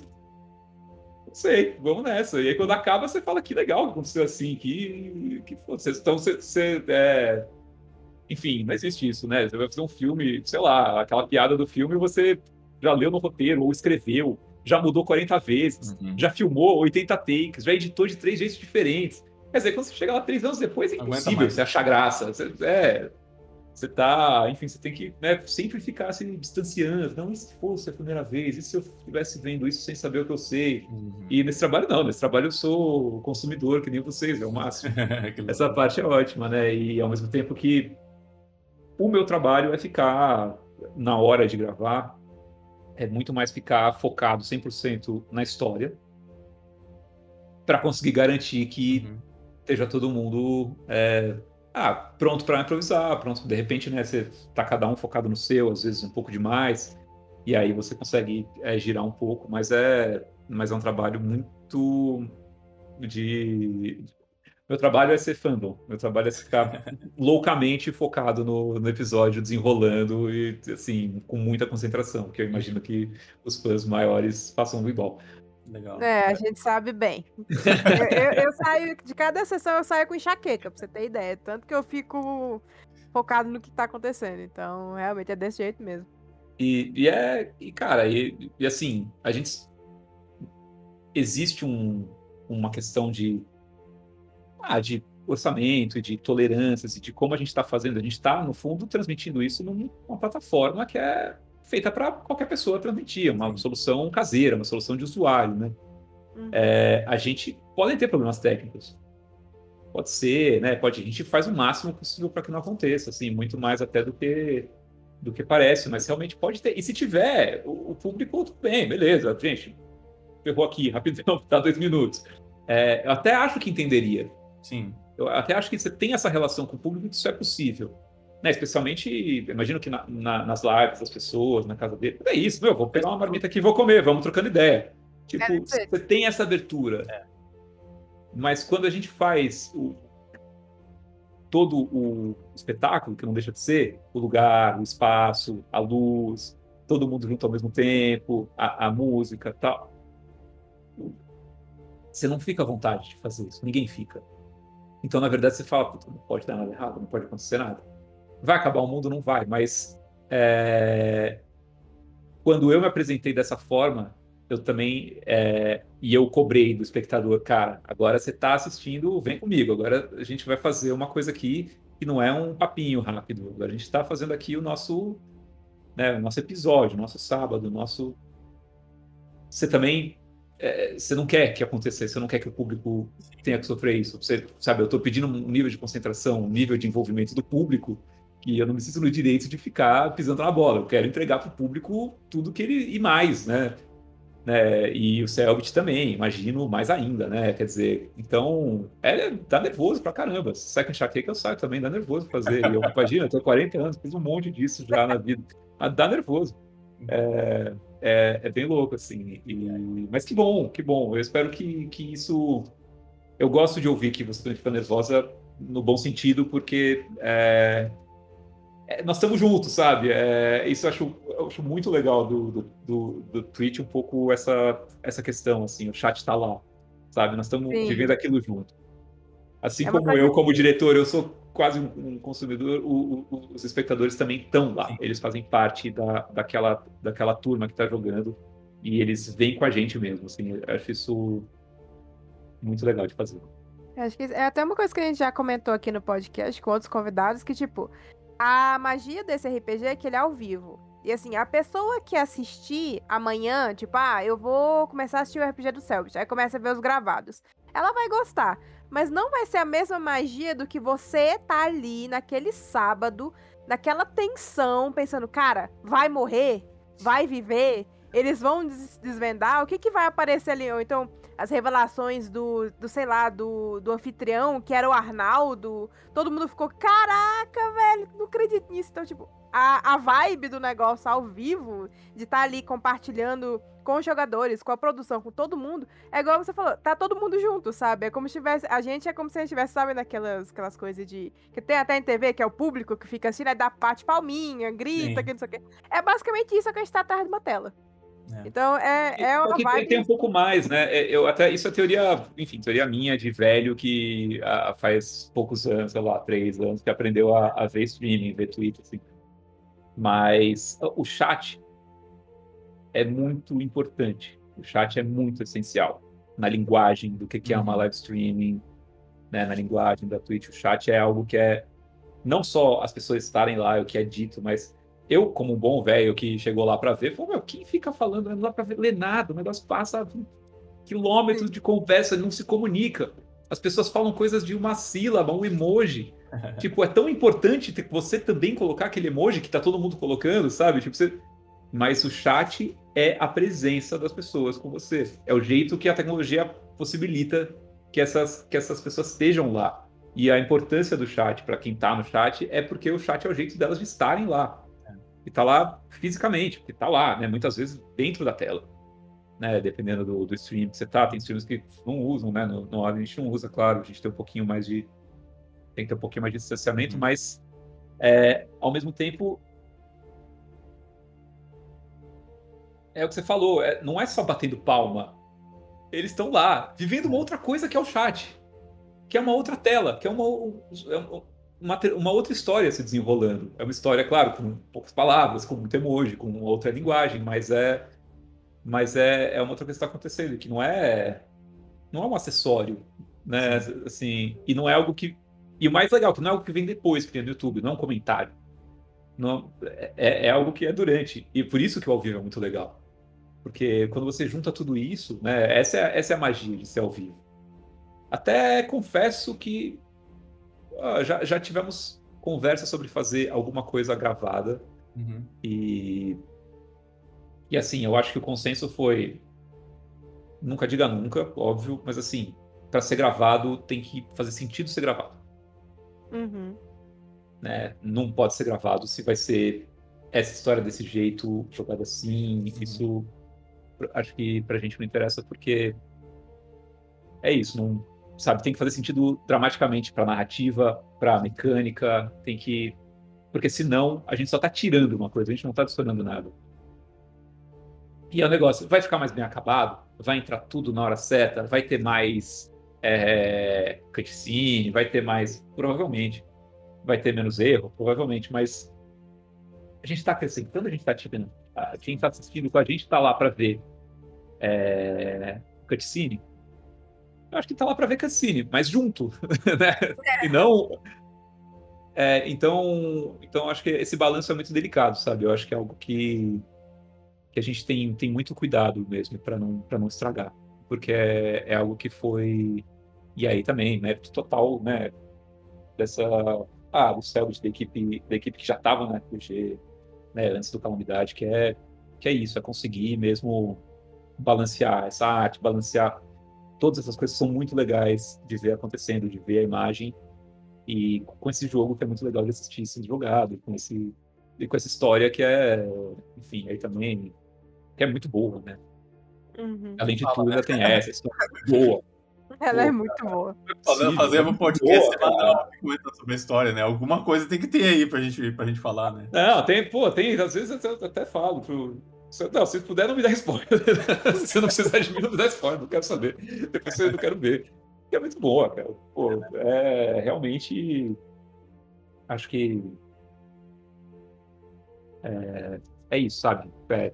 Sei, vamos nessa. E aí, quando acaba, você fala que legal que aconteceu assim, que. que foda Então, você. você é... Enfim, não existe isso, né? Você vai fazer um filme, sei lá, aquela piada do filme você já leu no roteiro ou escreveu, já mudou 40 vezes, uhum. já filmou 80 takes, já editou de três jeitos diferentes Quer dizer, quando você chega lá três anos depois, é impossível você achar graça. Você, é, você tá, enfim, você tem que né, sempre ficar se distanciando. Não, e se fosse a primeira vez? E se eu estivesse vendo isso sem saber o que eu sei? Uhum. E nesse trabalho, não. Nesse trabalho eu sou consumidor, que nem vocês, é o máximo. Essa parte é ótima, né? E ao mesmo tempo que o meu trabalho é ficar, na hora de gravar, é muito mais ficar focado 100% na história para conseguir garantir que uhum esteja todo mundo é, ah, pronto para improvisar, pronto, de repente, né, você tá cada um focado no seu, às vezes um pouco demais, e aí você consegue é, girar um pouco, mas é, mas é um trabalho muito de meu trabalho é ser fandom. Meu trabalho é ficar loucamente focado no, no, episódio, desenrolando e, assim, com muita concentração, que eu imagino que os fãs maiores façam igual. Legal. É, a gente sabe bem. eu, eu, eu, saio, de cada sessão eu saio com enxaqueca, pra você ter ideia. Tanto que eu fico focado no que tá acontecendo. Então, realmente é desse jeito mesmo. E, e é. E, cara, e, e, assim, a gente. Existe um, uma questão de. Ah, de orçamento de tolerâncias e de como a gente está fazendo. A gente está, no fundo, transmitindo isso numa plataforma que é feita para qualquer pessoa transmitir, uma solução caseira, uma solução de usuário, né? Uhum. É, a gente pode ter problemas técnicos, pode ser, né? Pode, a gente faz o máximo possível para que não aconteça, assim, muito mais até do que do que parece, mas realmente pode ter. E se tiver, o, o público tudo bem, beleza, gente, ferrou aqui, rapidão, tá dois minutos. É, eu até acho que entenderia. Sim. Eu até acho que você tem essa relação com o público, que isso é possível. Né, especialmente, imagino que na, na, nas lives das pessoas, na casa dele. É isso, meu, vou pegar uma marmita aqui e vou comer, vamos trocando ideia. Tipo, é, você tem essa abertura. É. Mas quando a gente faz o, todo o espetáculo, que não deixa de ser o lugar, o espaço, a luz, todo mundo junto ao mesmo tempo, a, a música tal. Você não fica à vontade de fazer isso, ninguém fica. Então, na verdade, você fala, não pode dar nada errado, não pode acontecer nada. Vai acabar o mundo? Não vai, mas é... quando eu me apresentei dessa forma, eu também é... e eu cobrei do espectador, cara, agora você está assistindo, vem comigo, agora a gente vai fazer uma coisa aqui que não é um papinho rápido, a gente está fazendo aqui o nosso, né, o nosso episódio, o nosso sábado, nosso. Você também é, você não quer que acontecesse, você não quer que o público tenha que sofrer isso. Você, sabe, eu estou pedindo um nível de concentração, um nível de envolvimento do público que eu não me sinto no direito de ficar pisando na bola. Eu quero entregar para o público tudo que ele e mais, né? né? E o Selbit também, imagino mais ainda, né? Quer dizer, então é dá nervoso pra caramba. Se sai com enxaqueca, eu saio também, dá nervoso fazer. Eu imagino, eu tenho 40 anos, fiz um monte disso já na vida. Mas dá nervoso. É, é, é bem louco, assim. E, mas que bom, que bom. Eu espero que, que isso. Eu gosto de ouvir que você fica nervosa no bom sentido, porque é, é, nós estamos juntos, sabe? É, isso eu acho, eu acho muito legal do, do, do, do Twitch, um pouco essa, essa questão, assim, o chat está lá, sabe? Nós estamos vivendo aquilo junto. Assim é como eu, como diretor, eu sou quase um consumidor, o, o, os espectadores também estão lá. Sim. Eles fazem parte da, daquela, daquela turma que está jogando e eles vêm com a gente mesmo. Assim, eu acho isso muito legal de fazer. Acho que é até uma coisa que a gente já comentou aqui no podcast com outros convidados, que, tipo, a magia desse RPG é que ele é ao vivo. E assim, a pessoa que assistir amanhã, tipo, ah, eu vou começar a assistir o RPG do Selbit, aí começa a ver os gravados. Ela vai gostar, mas não vai ser a mesma magia do que você tá ali naquele sábado, naquela tensão, pensando, cara, vai morrer? Vai viver? Eles vão desvendar? O que que vai aparecer ali? Ou então, as revelações do, do sei lá, do, do anfitrião, que era o Arnaldo. Todo mundo ficou, caraca, velho, não acredito nisso. Então, tipo, a, a vibe do negócio ao vivo, de estar tá ali compartilhando com os jogadores, com a produção, com todo mundo, é igual você falou, tá todo mundo junto, sabe? É como se tivesse. A gente é como se a gente estivesse, sabe, naquelas aquelas coisas de. Que tem até em TV, que é o público que fica assim, né? Dá parte palminha, grita, que não sei o quê. É basicamente isso que a gente tá atrás de uma tela. É. Então é, é uma vibe... tem um pouco mais, né? É, eu até isso é teoria, enfim, teoria minha de velho que a, faz poucos anos, sei lá, três anos, que aprendeu a, a ver streaming, ver Twitter, assim. Mas o chat é muito importante. O chat é muito essencial na linguagem do que, que é uma uhum. live streaming, né? Na linguagem da Twitch, o chat é algo que é não só as pessoas estarem lá, é o que é dito, mas eu, como um bom velho que chegou lá para ver, falou, meu, quem fica falando, não dá para ler nada, o negócio passa quilômetros de conversa, não se comunica. As pessoas falam coisas de uma sílaba, um emoji. tipo, é tão importante você também colocar aquele emoji que tá todo mundo colocando, sabe? Tipo, você... Mas o chat é a presença das pessoas com você. É o jeito que a tecnologia possibilita que essas, que essas pessoas estejam lá. E a importância do chat para quem está no chat é porque o chat é o jeito delas de estarem lá e tá lá fisicamente, porque tá lá, né? Muitas vezes dentro da tela, né? Dependendo do, do stream que você tá, tem streams que não usam, né? No, no, a gente não usa, claro, a gente tem um pouquinho mais de tem que ter um pouquinho mais de distanciamento, uhum. mas é, ao mesmo tempo é o que você falou, é, não é só batendo palma. Eles estão lá, vivendo uma outra coisa que é o chat, que é uma outra tela, que é uma, é uma, uma, outra história se desenrolando. É uma história, claro, com poucas palavras, com muito emoji, com outra linguagem, mas é mas é, é uma outra coisa que está acontecendo, que não é não é um acessório, né? Assim, e não é algo que e o mais legal, que não é algo que vem depois que tem no YouTube, não é um comentário. Não, é, é algo que é durante. E por isso que o ao vivo é muito legal. Porque quando você junta tudo isso, né? Essa é, essa é a magia de ser ao vivo. Até confesso que ah, já, já tivemos conversa sobre fazer alguma coisa gravada. Uhum. E. E assim, eu acho que o consenso foi. Nunca diga nunca, óbvio, mas assim, para ser gravado tem que fazer sentido ser gravado. Uhum. Né? Não pode ser gravado se vai ser essa história desse jeito, jogada assim. Uhum. Isso acho que pra gente não interessa porque é isso, não, sabe, tem que fazer sentido dramaticamente para narrativa, para mecânica, tem que porque senão a gente só tá tirando uma coisa, a gente não tá adicionando nada. E é o um negócio, vai ficar mais bem acabado, vai entrar tudo na hora certa, vai ter mais é, cutscene, vai ter mais, provavelmente, vai ter menos erro, provavelmente, mas a gente está acrescentando, a gente está tirando. Quem está assistindo com a gente está lá para ver é, cutscene. Eu acho que está lá para ver cutscene, mas junto, né? É. E não é, então, então acho que esse balanço é muito delicado, sabe? Eu acho que é algo que, que a gente tem, tem muito cuidado mesmo para não, não estragar. Porque é, é algo que foi. E aí também, mérito total, né? Dessa. Ah, do Selbit, da equipe, da equipe que já estava na RPG né, antes do Calamidade, que é, que é isso, é conseguir mesmo balancear essa arte, balancear todas essas coisas são muito legais de ver acontecendo, de ver a imagem e com esse jogo que é muito legal de assistir sendo jogado, com esse e com essa história que é, enfim, aí também que é muito boa, né? Uhum. Além de tudo, ainda tem essa história boa. Ela é muito boa. Fazer, fazer um podcast semanal que comenta sobre a história, né? Alguma coisa tem que ter aí pra gente, pra gente falar, né? Não, tem, pô, tem, às vezes eu até falo pro. Não, se puder, não me dá spoiler. se não precisar de mim, não me dá spoiler, não quero saber. Depois eu não quero ver que é muito boa, cara. Pô, é realmente. Acho que. É, é isso, sabe? É,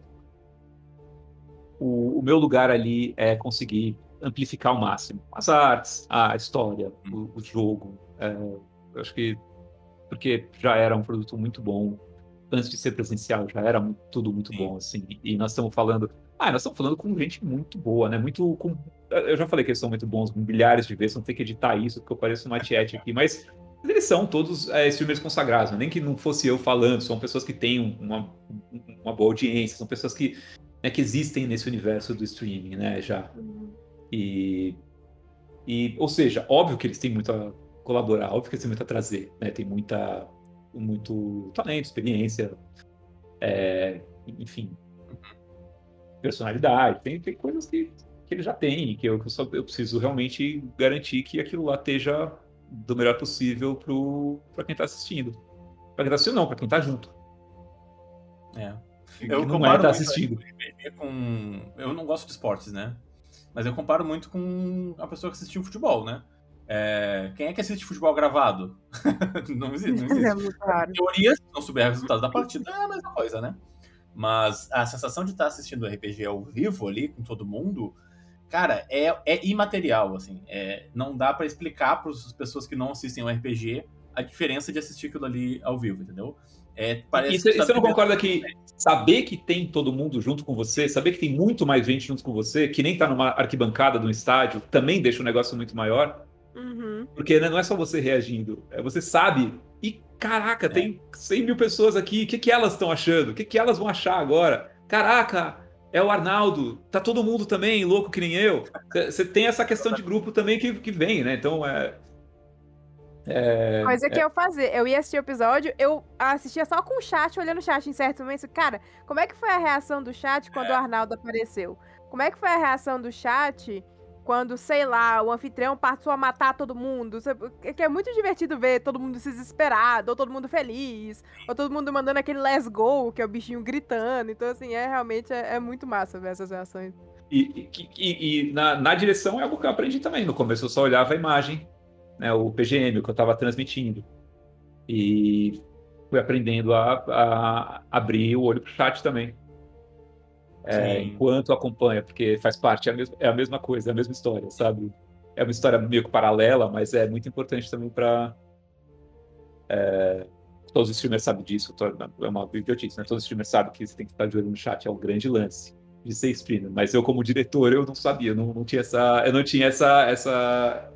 o, o, meu lugar ali é conseguir amplificar ao máximo as artes, a história, o, o jogo. É, acho que. Porque já era um produto muito bom antes de ser presencial, já era tudo muito Sim. bom, assim. E nós estamos falando. Ah, nós estamos falando com gente muito boa, né? Muito com eu já falei que eles são muito bons milhares de vezes, não tem que editar isso, porque eu pareço uma tiete aqui, mas eles são todos é, streamers consagrados, né? nem que não fosse eu falando, são pessoas que têm uma, uma boa audiência, são pessoas que, né, que existem nesse universo do streaming, né, já. E, e, ou seja, óbvio que eles têm muito a colaborar, óbvio que eles têm muito a trazer, né, tem muita, muito talento, experiência, é, enfim, personalidade, tem, tem coisas que que ele já tem, que eu, que eu, só, eu preciso realmente garantir que aquilo lá esteja do melhor possível para quem está assistindo. Para quem está assistindo, não, para quem está junto. É. Eu não é tá assistindo. Com... Eu não gosto de esportes, né? Mas eu comparo muito com a pessoa que assistiu futebol, né? É... Quem é que assiste futebol gravado? não existe. Não existe. É muito raro. Teorias, se não souber o resultado da partida, é a mesma coisa, né? Mas a sensação de estar assistindo RPG ao vivo ali, com todo mundo, cara, é, é imaterial, assim. É, não dá para explicar para as pessoas que não assistem o RPG a diferença de assistir aquilo ali ao vivo, entendeu? É, parece e você, você não concorda que saber que tem todo mundo junto com você, saber que tem muito mais gente junto com você, que nem tá numa arquibancada de um estádio, também deixa o negócio muito maior? Uhum. Porque né, não é só você reagindo, é você sabe. E caraca, é. tem 100 mil pessoas aqui, o que, que elas estão achando? O que, que elas vão achar agora? Caraca, é o Arnaldo, tá todo mundo também louco que nem eu. Você tem essa questão de grupo também que, que vem, né? Então é. É Coisa que é... eu fazia, eu ia assistir o episódio, eu assistia só com o chat, olhando o chat em certo momento. Cara, como é que foi a reação do chat quando é. o Arnaldo apareceu? Como é que foi a reação do chat quando, sei lá, o anfitrião passou a matar todo mundo. Que é muito divertido ver todo mundo se desesperado, ou todo mundo feliz, ou todo mundo mandando aquele let's go, que é o bichinho gritando. Então, assim, é realmente é, é muito massa ver essas reações. E, e, e na, na, direção é algo que eu aprendi também. No começo eu só olhava a imagem, né, o PGM, o que eu estava transmitindo. E fui aprendendo a, a abrir o olho pro chat também é, enquanto acompanha, porque faz parte, é a, mesma, é a mesma coisa, é a mesma história, sabe? É uma história meio que paralela, mas é muito importante também para é, todos os streamers sabem disso, é uma idiotice, né? Todos os streamers sabem que você tem que estar de olho no chat, é o grande lance de ser streamer. Mas eu, como diretor, eu não sabia, eu não, não tinha essa, eu não tinha essa, essa,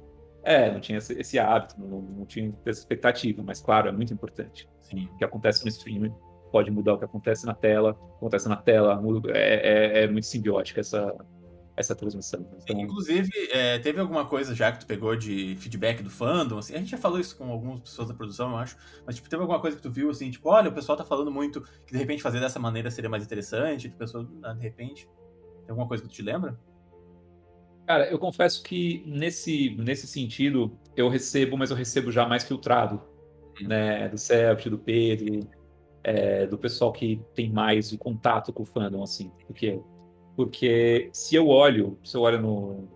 é, não tinha esse, esse hábito, não, não, tinha essa expectativa. Mas claro, é muito importante. Sim. O que acontece no streamer pode mudar o que acontece na tela, acontece na tela, é, é, é muito simbiótica essa, essa transmissão. Então... Inclusive, é, teve alguma coisa já que tu pegou de feedback do fandom, assim, a gente já falou isso com algumas pessoas da produção, eu acho, mas tipo, teve alguma coisa que tu viu, assim, tipo, olha, o pessoal tá falando muito que de repente fazer dessa maneira seria mais interessante, tu pensou, ah, de repente, tem alguma coisa que tu te lembra? Cara, eu confesso que nesse, nesse sentido eu recebo, mas eu recebo já mais filtrado, né? Do Celtic, do Pedro, é, do pessoal que tem mais o contato com o fandom, assim. Porque, porque se eu olho, se eu olho no,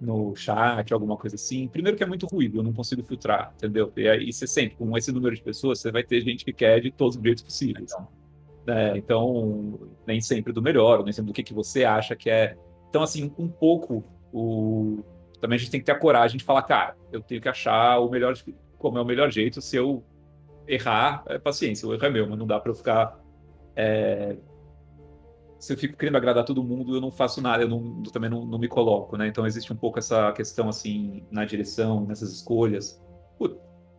no chat, alguma coisa assim, primeiro que é muito ruído, eu não consigo filtrar, entendeu? E aí você sempre, com esse número de pessoas, você vai ter gente que quer de todos os jeitos possíveis. Então, né? então nem sempre do melhor, nem sempre do que, que você acha que é. Então, assim, um pouco o. Também a gente tem que ter a coragem de falar, cara, eu tenho que achar o melhor, como é o melhor jeito, se eu errar, é paciência, o erro é meu, mas não dá para eu ficar é, se eu fico querendo agradar todo mundo, eu não faço nada, eu não, também não, não, me coloco, né? Então existe um pouco essa questão, assim, na direção, nessas escolhas.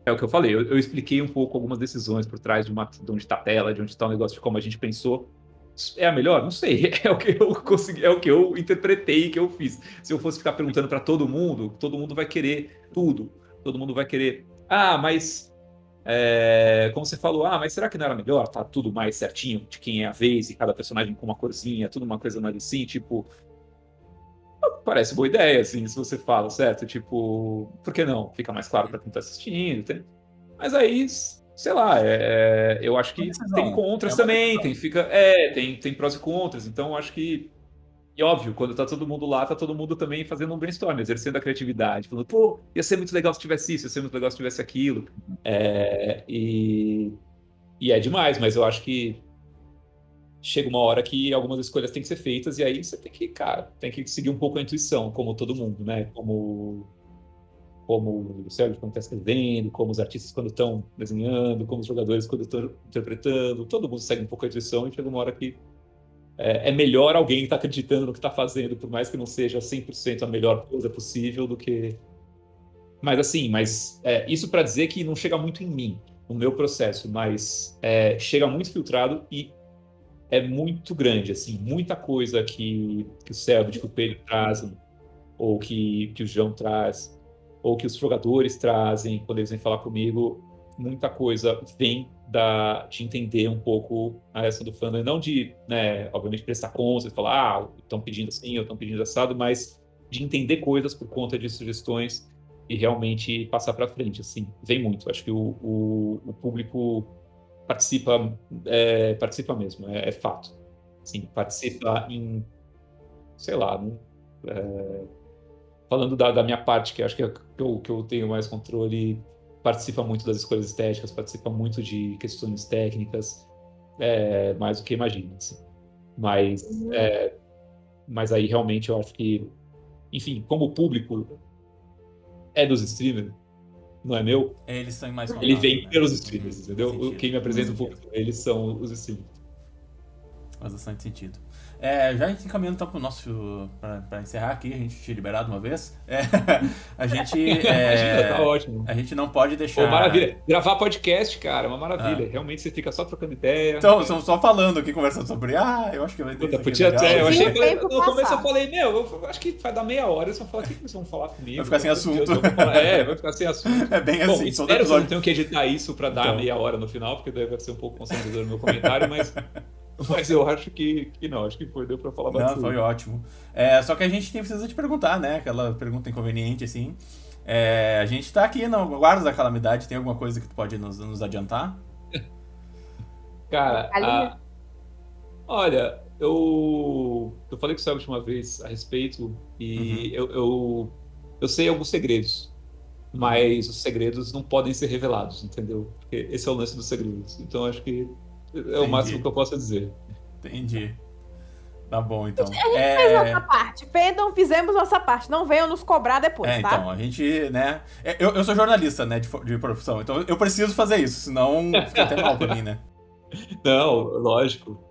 é o que eu falei, eu, eu, expliquei um pouco algumas decisões por trás de, uma, de onde está a tela, de onde está o negócio, de como a gente pensou. É a melhor? Não sei. É o que eu consegui, é o que eu interpretei, que eu fiz. Se eu fosse ficar perguntando para todo mundo, todo mundo vai querer tudo. Todo mundo vai querer. Ah, mas é, como você falou, ah, mas será que não era melhor? Tá tudo mais certinho de quem é a vez e cada personagem com uma corzinha, tudo uma coisa mais assim, tipo. Parece boa ideia, assim, se você fala, certo? Tipo, por que não? Fica mais claro para quem tá assistindo. Tem... Mas aí, sei lá, é, eu acho que tem contras é também, tem, fica, é, tem, tem prós e contras, então eu acho que e óbvio, quando tá todo mundo lá, tá todo mundo também fazendo um brainstorm, exercendo a criatividade, falando, pô, ia ser muito legal se tivesse isso, ia ser muito legal se tivesse aquilo. É, e, e é demais, mas eu acho que chega uma hora que algumas escolhas têm que ser feitas, e aí você tem que, cara, tem que seguir um pouco a intuição, como todo mundo, né? Como, como o cérebro quando está escrevendo, como os artistas quando estão desenhando, como os jogadores quando estão interpretando, todo mundo segue um pouco a intuição e chega uma hora que é, é melhor alguém estar tá acreditando no que está fazendo, por mais que não seja 100% a melhor coisa possível do que. Mas assim, mas é, isso para dizer que não chega muito em mim, no meu processo, mas é, chega muito filtrado e é muito grande, assim, muita coisa que, que o Selbit, que o Pedro trazem, ou que, que o João traz, ou que os jogadores trazem quando eles vêm falar comigo, muita coisa vem da, de entender um pouco a reação do fandom, não de, né, obviamente, prestar contas e falar, ah, estão pedindo assim, ou estão pedindo assado, mas de entender coisas por conta de sugestões e realmente passar para frente, assim, vem muito. Acho que o, o, o público participa, é, participa mesmo, é, é, fato. Sim, participa em, sei lá, é, falando da, da, minha parte, que acho que, é, que, eu, que eu tenho mais controle, participa muito das escolhas estéticas, participa muito de questões técnicas, é, mais do que imagina. Assim. Mas, uhum. é, mas aí realmente eu acho que, enfim, como o público é dos streamers, não é meu. Eles são mais Ele vem né? pelos streamers, entendeu? Quem me apresenta um pouco, eles são os streamers. Faz bastante sentido. É, já encaminhando então pro nosso. para encerrar aqui, a gente tinha liberado uma vez. É, a gente. É, tá ótimo. A gente não pode deixar. Pô, maravilha. Gravar podcast, cara, é uma maravilha. Ah. Realmente você fica só trocando ideia. Então, estamos só falando aqui, conversando sobre. Ah, eu acho que vai ter. Puta, podia até. Eu achei. No começo eu falei, meu, eu acho que vai dar meia hora. Eles vão falar, o que vocês vão falar comigo? Vai ficar sem assunto. é, vai ficar sem assunto. É bem Bom, assim. Espero que eu não tenho que editar isso pra dar então. meia hora no final, porque deve ser um pouco constrangedor no meu comentário, mas. Mas eu acho que, que não, acho que foi, deu pra falar bastante. Não, foi ótimo. É, só que a gente tem, precisa te perguntar, né? Aquela pergunta inconveniente, assim. É, a gente tá aqui no Guardas da Calamidade, tem alguma coisa que tu pode nos, nos adiantar? Cara, a... olha, eu, eu falei com o Selbit uma vez a respeito e uhum. eu, eu, eu sei alguns segredos, mas os segredos não podem ser revelados, entendeu? Porque esse é o lance dos segredos. Então acho que é Entendi. o máximo que eu posso dizer. Entendi. Tá bom, então. A gente é... fez nossa parte. Fendam, fizemos nossa parte. Não venham nos cobrar depois, é, tá? Então, a gente, né? É, eu, eu sou jornalista, né, de, de profissão, então eu preciso fazer isso, senão fica até mal pra mim, né? Não, lógico.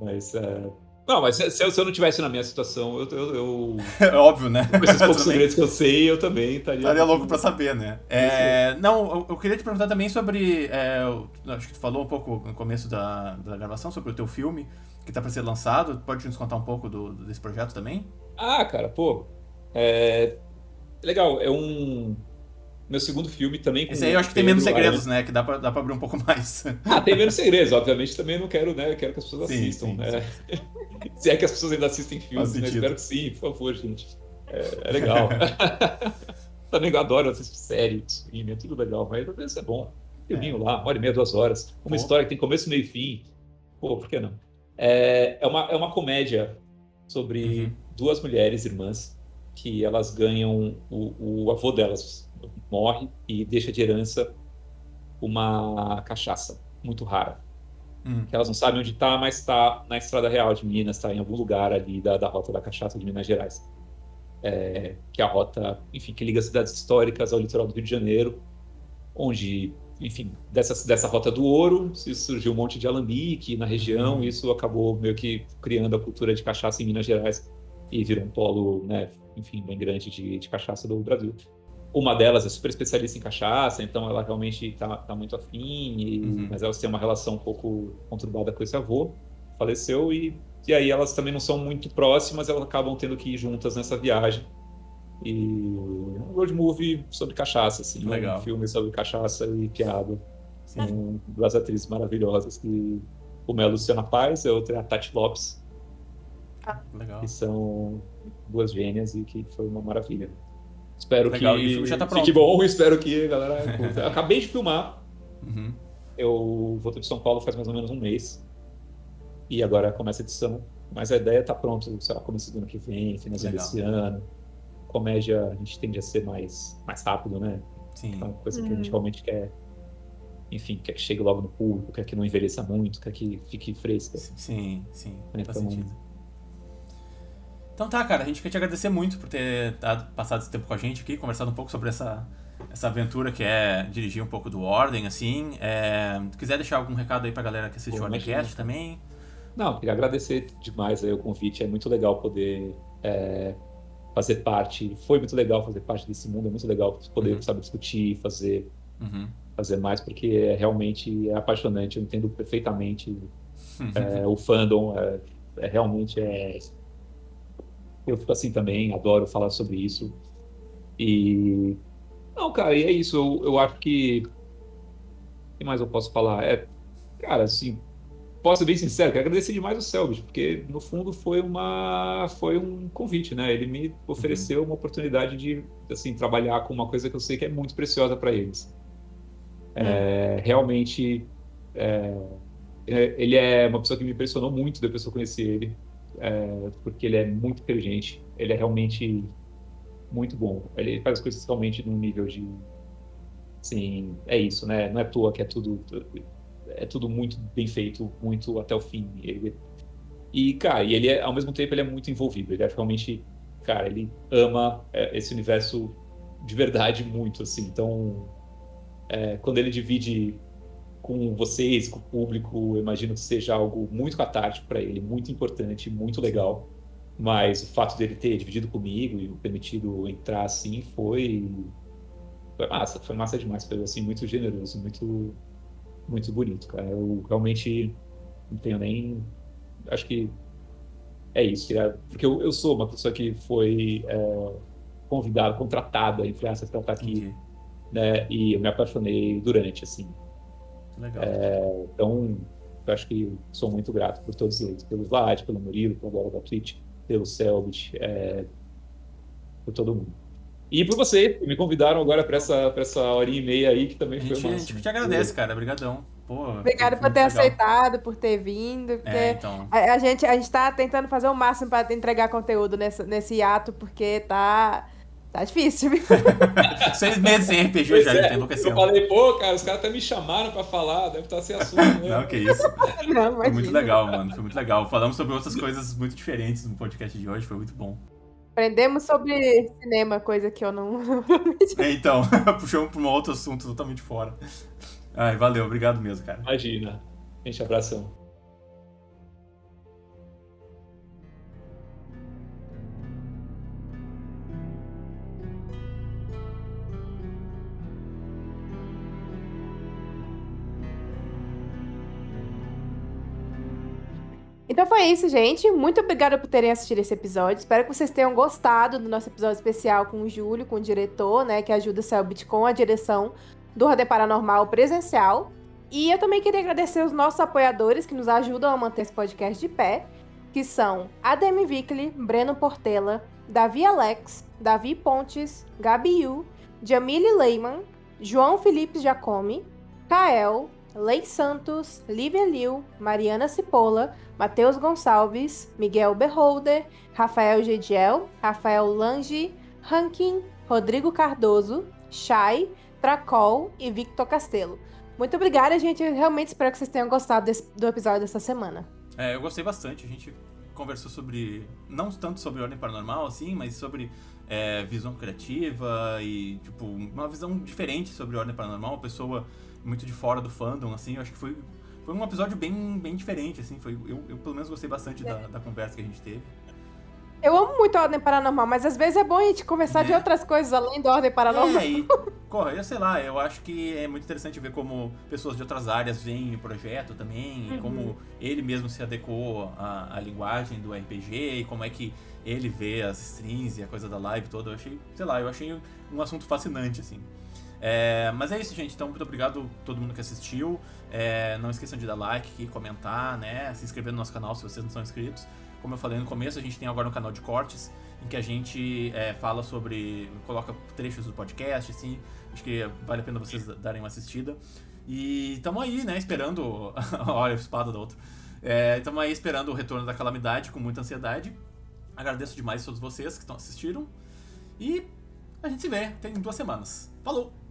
Mas é, não, mas se, se, eu, se, eu, não tivesse na minha situação, eu. eu, eu... É óbvio, né? Com esses poucos segredos que eu sei, eu também estaria. Estaria louco pra saber, né? É, não, eu, eu, queria te perguntar também sobre. É, acho que tu falou um pouco no começo da, da gravação sobre o teu filme, que tá pra ser lançado. Pode nos contar um pouco do, desse projeto também? Ah, cara, pô. É. Legal, é um meu segundo filme também. Esse aí eu acho que tem menos segredos, né? Que dá pra, dá pra abrir um pouco mais. Ah, tem menos segredos, obviamente também não quero, né? Quero que as pessoas sim, assistam, sim, né? Sim. Se é que as pessoas ainda assistem filmes, né? Espero que sim, por favor, gente. É, é legal. Também adoro assistir série, filme, é tudo legal, mas às vezes é bom. Filminho é. lá, uma hora e meia, duas horas. Uma Pô. história que tem começo, meio e fim. Pô, por que não? É, é, uma, é uma comédia sobre uhum. duas mulheres irmãs que elas ganham o, o avô delas morre e deixa de herança uma cachaça muito rara. Hum. Que elas não sabem onde está, mas está na Estrada Real de Minas, está em algum lugar ali da, da Rota da Cachaça de Minas Gerais. É, que é a rota, enfim, que liga cidades históricas ao litoral do Rio de Janeiro, onde, enfim, dessa, dessa rota do ouro surgiu um monte de alambique na região, hum. e isso acabou meio que criando a cultura de cachaça em Minas Gerais e virou um polo, né, enfim, bem grande de, de cachaça do Brasil. Uma delas é super especialista em cachaça, então ela realmente está tá muito afim, e, uhum. mas elas têm uma relação um pouco conturbada com esse avô, faleceu, e, e aí elas também não são muito próximas, elas acabam tendo que ir juntas nessa viagem. E um road movie sobre cachaça, assim, Legal. um filme sobre cachaça e piada. Com duas atrizes maravilhosas, que uma é a Luciana Paz, a outra é a Tati Lopes. Ah, legal. Que são duas gênias e que foi uma maravilha. Espero Legal, que já tá pronto. fique bom, espero que a galera curta. Acabei de filmar. Uhum. Eu voltei de São Paulo faz mais ou menos um mês. E agora começa a edição. Mas a ideia tá pronta, sei lá, começo do ano que vem, finalzinho desse ano. Comédia a gente tende a ser mais, mais rápido, né? Sim. Então, coisa uhum. que a gente uhum. realmente quer. Enfim, quer que chegue logo no público, quer que não envelheça muito, quer que fique fresca. Sim, sim. Então, faz sentido. Então tá, cara, a gente quer te agradecer muito por ter dado, passado esse tempo com a gente aqui, conversado um pouco sobre essa, essa aventura que é dirigir um pouco do Ordem, assim. É, se quiser deixar algum recado aí pra galera que assiste Pô, o Ordemcast também. Não, queria agradecer demais aí o convite, é muito legal poder é, fazer parte, foi muito legal fazer parte desse mundo, é muito legal poder, uhum. sabe, discutir, fazer, uhum. fazer mais, porque é, realmente é apaixonante, eu entendo perfeitamente é, o fandom, é, é realmente é eu fico assim também, adoro falar sobre isso. E. Não, cara, e é isso. Eu, eu acho que. O que mais eu posso falar? É. Cara, assim. Posso ser bem sincero, quero agradecer demais o Selbit, porque no fundo foi uma foi um convite, né? Ele me ofereceu uhum. uma oportunidade de assim trabalhar com uma coisa que eu sei que é muito preciosa para eles. Uhum. É, realmente, é, é, ele é uma pessoa que me impressionou muito depois que eu conheci ele é, porque ele é muito inteligente, ele é realmente muito bom. Ele faz as coisas realmente num nível de. Sim, é isso, né? Não é à toa que é tudo. É tudo muito bem feito, muito até o fim. Ele, e, cara, e ele é, ao mesmo tempo ele é muito envolvido. Ele é realmente. Cara, ele ama é, esse universo de verdade muito, assim. Então, é, quando ele divide com vocês, com o público, imagino que seja algo muito catártico para ele, muito importante, muito legal. Mas o fato dele ter dividido comigo e permitido entrar assim foi foi massa, foi massa demais, foi assim muito generoso, muito muito bonito, cara. Eu realmente não tenho nem acho que é isso, é, porque eu, eu sou uma pessoa que foi é, convidada, contratada, entre aspas, para estar aqui, né? E eu me apaixonei durante, assim. Legal. É, então, eu acho que sou muito grato por todos eles, pelo Vlad, pelo Murilo, pelo Bola da Twitch, pelo Selbit, é, por todo mundo. E por você, que me convidaram agora para essa, essa horinha e meia aí, que também a gente, foi massa. A gente te agradece, cara. Obrigadão. Obrigada por ter legal. aceitado, por ter vindo. Porque é, então... a, a, gente, a gente tá tentando fazer o máximo para entregar conteúdo nesse, nesse ato, porque tá Tá difícil, viu? Seis meses sem RPG pois já, é, tem enlouquecendo. Eu falei, pô, cara, os caras até me chamaram pra falar, deve estar sem assunto. Né? Não, que isso. Não, foi muito legal, mano. Foi muito legal. Falamos sobre outras coisas muito diferentes no podcast de hoje, foi muito bom. Aprendemos sobre cinema, coisa que eu não. é, então, puxamos pra um outro assunto totalmente fora. Ai, valeu, obrigado mesmo, cara. Imagina. Gente, abração. Então foi isso, gente. Muito obrigada por terem assistido esse episódio. Espero que vocês tenham gostado do nosso episódio especial com o Júlio, com o diretor, né, que ajuda o Selbit com a direção do Rodé Paranormal presencial. E eu também queria agradecer os nossos apoiadores que nos ajudam a manter esse podcast de pé, que são Ademi Vickley, Breno Portela, Davi Alex, Davi Pontes, Gabi Yu, Jamile Leyman, João Felipe Jacome, Kael, Lei Santos, Lívia Liu, Mariana Cipolla, Matheus Gonçalves, Miguel Beholder, Rafael Gediel, Rafael Lange, Rankin, Rodrigo Cardoso, Chay, Tracol e Victor Castelo. Muito obrigada, gente. Eu realmente espero que vocês tenham gostado desse, do episódio dessa semana. É, eu gostei bastante. A gente conversou sobre. Não tanto sobre ordem paranormal, assim, mas sobre é, visão criativa e, tipo, uma visão diferente sobre ordem paranormal. Uma pessoa muito de fora do fandom, assim. Eu acho que foi, foi um episódio bem, bem diferente, assim. Foi, eu, eu pelo menos gostei bastante é. da, da conversa que a gente teve. Eu amo muito a Ordem Paranormal, mas às vezes é bom a gente conversar é. de outras coisas além da Ordem Paranormal. É, e, corre, eu sei lá, eu acho que é muito interessante ver como pessoas de outras áreas veem o projeto também, uhum. e como ele mesmo se adequou à, à, linguagem do RPG, e como é que ele vê as strings e a coisa da live toda. Eu achei, sei lá, eu achei um assunto fascinante, assim. É, mas é isso, gente. Então, muito obrigado a todo mundo que assistiu. É, não esqueçam de dar like, comentar, né? Se inscrever no nosso canal se vocês não são inscritos. Como eu falei no começo, a gente tem agora um canal de cortes em que a gente é, fala sobre. coloca trechos do podcast, assim. Acho que vale a pena vocês darem uma assistida. E estamos aí, né, esperando. Olha, a espada da outra. Estamos é, aí esperando o retorno da calamidade com muita ansiedade. Agradeço demais a todos vocês que estão assistiram. E a gente se vê tem duas semanas. Falou!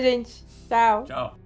Gente. Tchau. Tchau.